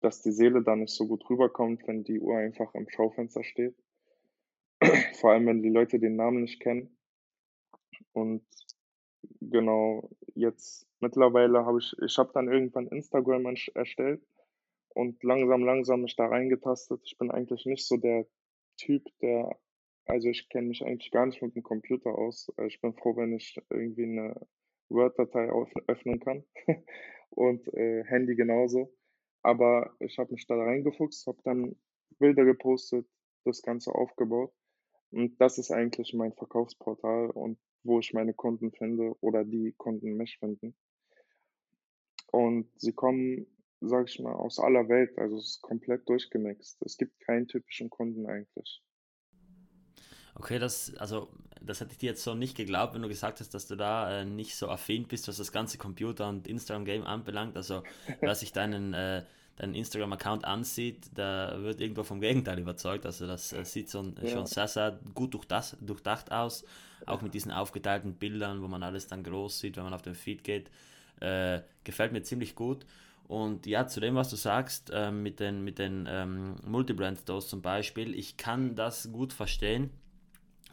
dass die Seele da nicht so gut rüberkommt, wenn die Uhr einfach im Schaufenster steht. [clears throat] Vor allem, wenn die Leute den Namen nicht kennen. Und genau, jetzt mittlerweile habe ich ich habe dann irgendwann Instagram erstellt und langsam, langsam mich da reingetastet. Ich bin eigentlich nicht so der Typ, der also ich kenne mich eigentlich gar nicht mit dem Computer aus. Äh, ich bin froh, wenn ich irgendwie eine Word-Datei öffnen kann [laughs] und äh, Handy genauso. Aber ich habe mich da reingefuchst, habe dann Bilder gepostet, das Ganze aufgebaut. Und das ist eigentlich mein Verkaufsportal und wo ich meine Kunden finde oder die Kunden mich finden. Und sie kommen, sage ich mal, aus aller Welt. Also es ist komplett durchgemixt. Es gibt keinen typischen Kunden eigentlich. Okay, das, also, das hätte ich dir jetzt so nicht geglaubt, wenn du gesagt hast, dass du da äh, nicht so affin bist, was das ganze Computer- und Instagram-Game anbelangt. Also, [laughs] wer sich deinen, äh, deinen Instagram-Account ansieht, da wird irgendwo vom Gegenteil überzeugt. Also, das äh, sieht so, ja. schon sehr, sehr gut durchdacht, durchdacht aus. Auch mit diesen aufgeteilten Bildern, wo man alles dann groß sieht, wenn man auf den Feed geht. Äh, gefällt mir ziemlich gut. Und ja, zu dem, was du sagst, äh, mit den, mit den ähm, Multibrand-Stores zum Beispiel, ich kann das gut verstehen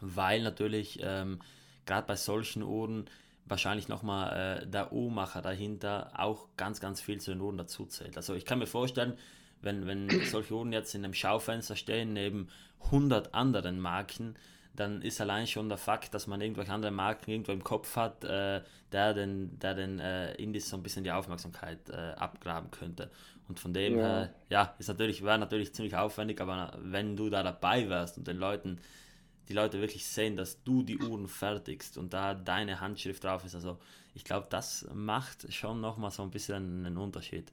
weil natürlich ähm, gerade bei solchen Uhren wahrscheinlich nochmal äh, der Uhrmacher dahinter auch ganz, ganz viel zu den Uhren dazu zählt. Also ich kann mir vorstellen, wenn, wenn [clears throat] solche Uhren jetzt in einem Schaufenster stehen, neben 100 anderen Marken, dann ist allein schon der Fakt, dass man irgendwelche anderen Marken irgendwo im Kopf hat, äh, der den, der den äh, Indies so ein bisschen die Aufmerksamkeit äh, abgraben könnte. Und von dem ja. her, ja, ist natürlich, wäre natürlich ziemlich aufwendig, aber wenn du da dabei wärst und den Leuten, die Leute wirklich sehen, dass du die Uhren fertigst und da deine Handschrift drauf ist, also ich glaube, das macht schon nochmal so ein bisschen einen Unterschied.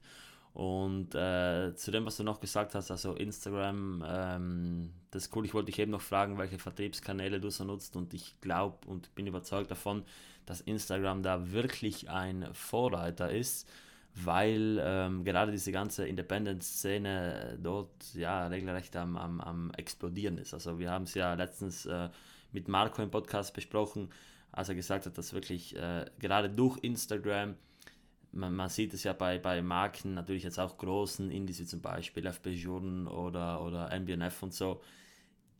Und äh, zu dem, was du noch gesagt hast, also Instagram, ähm, das ist cool. Ich wollte dich eben noch fragen, welche Vertriebskanäle du so nutzt. Und ich glaube und bin überzeugt davon, dass Instagram da wirklich ein Vorreiter ist, weil ähm, gerade diese ganze Independent-Szene dort ja regelrecht am, am, am explodieren ist. Also wir haben es ja letztens äh, mit Marco im Podcast besprochen, als er gesagt hat, dass wirklich äh, gerade durch Instagram man, man, sieht es ja bei, bei Marken, natürlich jetzt auch großen Indies wie zum Beispiel FB Journ oder, oder MBNF und so,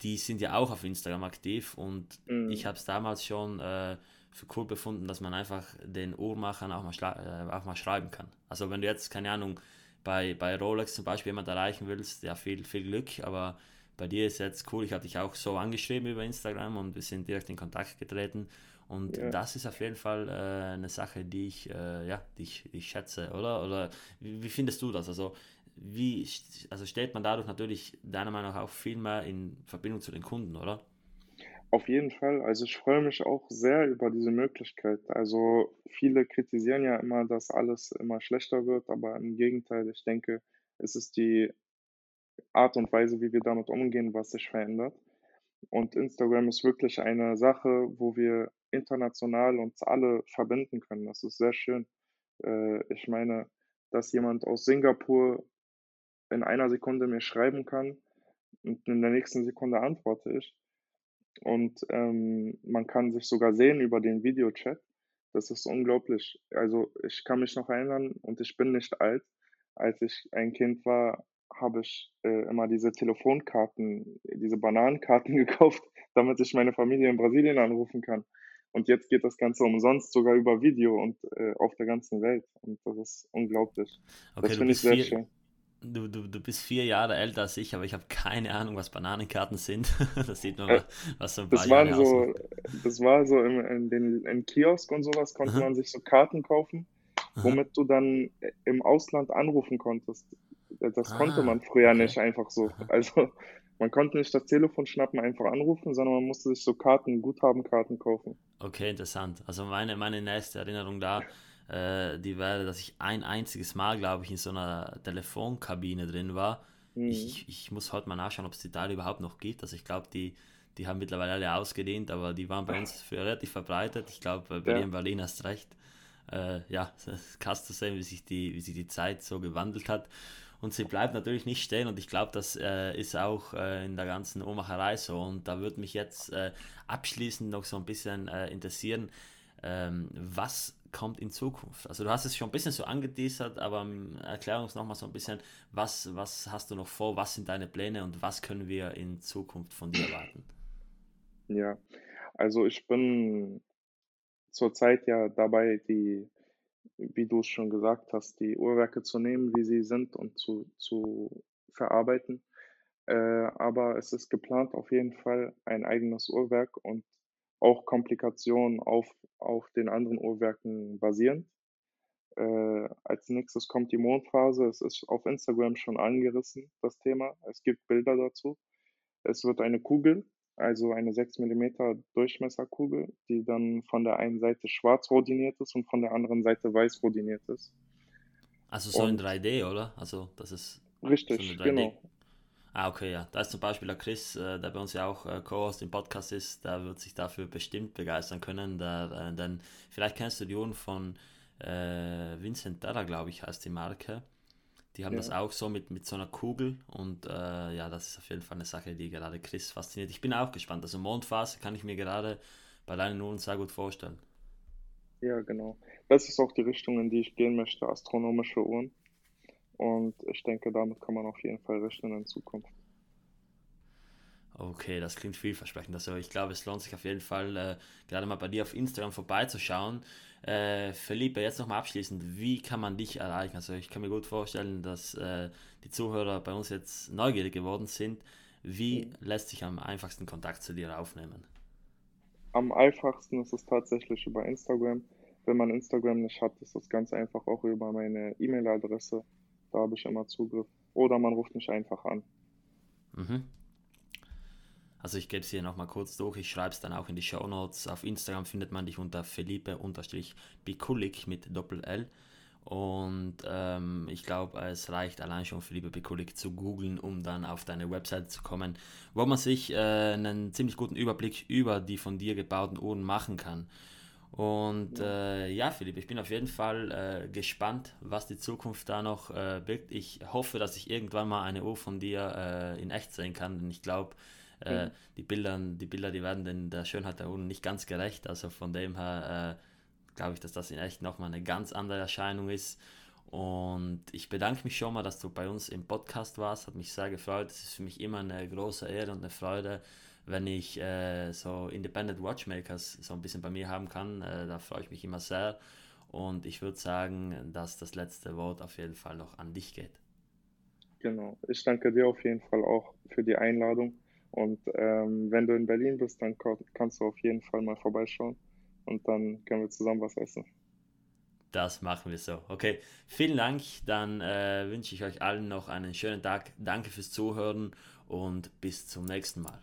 die sind ja auch auf Instagram aktiv und mhm. ich habe es damals schon äh, für cool befunden, dass man einfach den Uhrmachern auch mal, äh, auch mal schreiben kann. Also wenn du jetzt, keine Ahnung, bei, bei Rolex zum Beispiel jemand erreichen willst, ja viel, viel Glück, aber bei dir ist jetzt cool, ich hatte dich auch so angeschrieben über Instagram und wir sind direkt in Kontakt getreten und ja. das ist auf jeden Fall äh, eine Sache, die ich, äh, ja, die ich, die ich schätze, oder? Oder wie, wie, findest du das? Also, wie, also steht man dadurch natürlich deiner Meinung nach auch viel mehr in Verbindung zu den Kunden, oder? Auf jeden Fall. Also ich freue mich auch sehr über diese Möglichkeit. Also viele kritisieren ja immer, dass alles immer schlechter wird, aber im Gegenteil, ich denke, es ist die Art und Weise, wie wir damit umgehen, was sich verändert. Und Instagram ist wirklich eine Sache, wo wir international uns alle verbinden können. Das ist sehr schön. Äh, ich meine, dass jemand aus Singapur in einer Sekunde mir schreiben kann und in der nächsten Sekunde antworte ich. Und ähm, man kann sich sogar sehen über den Videochat. Das ist unglaublich. Also ich kann mich noch erinnern und ich bin nicht alt. Als ich ein Kind war, habe ich äh, immer diese Telefonkarten, diese Bananenkarten [laughs] gekauft, damit ich meine Familie in Brasilien anrufen kann. Und jetzt geht das Ganze umsonst, sogar über Video und äh, auf der ganzen Welt. Und das ist unglaublich. Okay, das finde ich sehr vier, schön. Du, du, du bist vier Jahre älter als ich, aber ich habe keine Ahnung, was Bananenkarten sind. [laughs] das sieht man äh, was so ein das Jahre waren so, Das war so im, in den in Kiosk und sowas konnte man sich so Karten kaufen, womit du dann im Ausland anrufen konntest. Das ah, konnte man früher okay. nicht einfach so. Also man konnte nicht das Telefon schnappen, einfach anrufen, sondern man musste sich so Karten, Guthabenkarten kaufen. Okay, interessant. Also meine, meine nächste Erinnerung da, äh, die wäre, dass ich ein einziges Mal, glaube ich, in so einer Telefonkabine drin war. Mhm. Ich, ich muss heute mal nachschauen, ob es die da überhaupt noch gibt. Also ich glaube, die, die haben mittlerweile alle ausgedehnt, aber die waren bei uns für relativ verbreitet. Ich glaube, bei ja. dir in Berlin hast recht. Äh, ja, [laughs] krass zu sehen, wie sich, die, wie sich die Zeit so gewandelt hat und sie bleibt natürlich nicht stehen und ich glaube, das äh, ist auch äh, in der ganzen Uhrmacherei so und da würde mich jetzt äh, abschließend noch so ein bisschen äh, interessieren, ähm, was kommt in Zukunft? Also du hast es schon ein bisschen so angeteasert, aber ähm, erklär uns nochmal so ein bisschen, was, was hast du noch vor, was sind deine Pläne und was können wir in Zukunft von dir erwarten? Ja, also ich bin zurzeit ja dabei, die wie du es schon gesagt hast, die Uhrwerke zu nehmen, wie sie sind und zu, zu verarbeiten. Äh, aber es ist geplant auf jeden Fall ein eigenes Uhrwerk und auch Komplikationen auf, auf den anderen Uhrwerken basierend. Äh, als nächstes kommt die Mondphase. Es ist auf Instagram schon angerissen, das Thema. Es gibt Bilder dazu. Es wird eine Kugel also eine 6 mm Durchmesserkugel, die dann von der einen Seite schwarz rodiniert ist und von der anderen Seite weiß rodiniert ist. Also so und in 3D, oder? Also das ist richtig, so genau. Ah, okay, ja. Da ist zum Beispiel der Chris, äh, der bei uns ja auch äh, Co-Host im Podcast ist, der wird sich dafür bestimmt begeistern können. Der, äh, denn vielleicht kennst du die Uhren von Vincent Della, glaube ich, heißt die Marke. Die haben ja. das auch so mit, mit so einer Kugel und ja, das ist auf jeden Fall eine Sache, die gerade Chris fasziniert. Ich bin auch gespannt. Also Mondphase kann ich mir gerade bei deinen Uhren sehr gut vorstellen. Ja, genau. Das ist auch die Richtung, in die ich gehen möchte, astronomische Uhren. Und ich denke, damit kann man auf jeden Fall rechnen in Zukunft. Okay, das klingt vielversprechend. Also ich glaube, es lohnt sich auf jeden Fall, äh, gerade mal bei dir auf Instagram vorbeizuschauen. Äh, Felipe, jetzt nochmal abschließend, wie kann man dich erreichen? Also ich kann mir gut vorstellen, dass äh, die Zuhörer bei uns jetzt neugierig geworden sind. Wie mhm. lässt sich am einfachsten Kontakt zu dir aufnehmen? Am einfachsten ist es tatsächlich über Instagram. Wenn man Instagram nicht hat, ist das ganz einfach auch über meine E-Mail-Adresse. Da habe ich immer Zugriff. Oder man ruft mich einfach an. Mhm. Also ich gebe es hier nochmal kurz durch, ich schreibe es dann auch in die Show Notes. Auf Instagram findet man dich unter Felipe-Bikulik mit Doppel-L. Und ähm, ich glaube, es reicht allein schon Felipe Bikulik zu googeln, um dann auf deine Website zu kommen, wo man sich äh, einen ziemlich guten Überblick über die von dir gebauten Uhren machen kann. Und äh, ja, Philipp, ich bin auf jeden Fall äh, gespannt, was die Zukunft da noch äh, birgt. Ich hoffe, dass ich irgendwann mal eine Uhr von dir äh, in echt sehen kann, denn ich glaube, äh, mhm. die, Bilder, die Bilder, die werden den, der Schönheit der Uhren nicht ganz gerecht. Also von dem her äh, glaube ich, dass das in echt nochmal eine ganz andere Erscheinung ist. Und ich bedanke mich schon mal, dass du bei uns im Podcast warst. Hat mich sehr gefreut. Es ist für mich immer eine große Ehre und eine Freude, wenn ich äh, so Independent Watchmakers so ein bisschen bei mir haben kann. Äh, da freue ich mich immer sehr. Und ich würde sagen, dass das letzte Wort auf jeden Fall noch an dich geht. Genau. Ich danke dir auf jeden Fall auch für die Einladung. Und ähm, wenn du in Berlin bist, dann kannst du auf jeden Fall mal vorbeischauen und dann können wir zusammen was essen. Das machen wir so. Okay, vielen Dank. Dann äh, wünsche ich euch allen noch einen schönen Tag. Danke fürs Zuhören und bis zum nächsten Mal.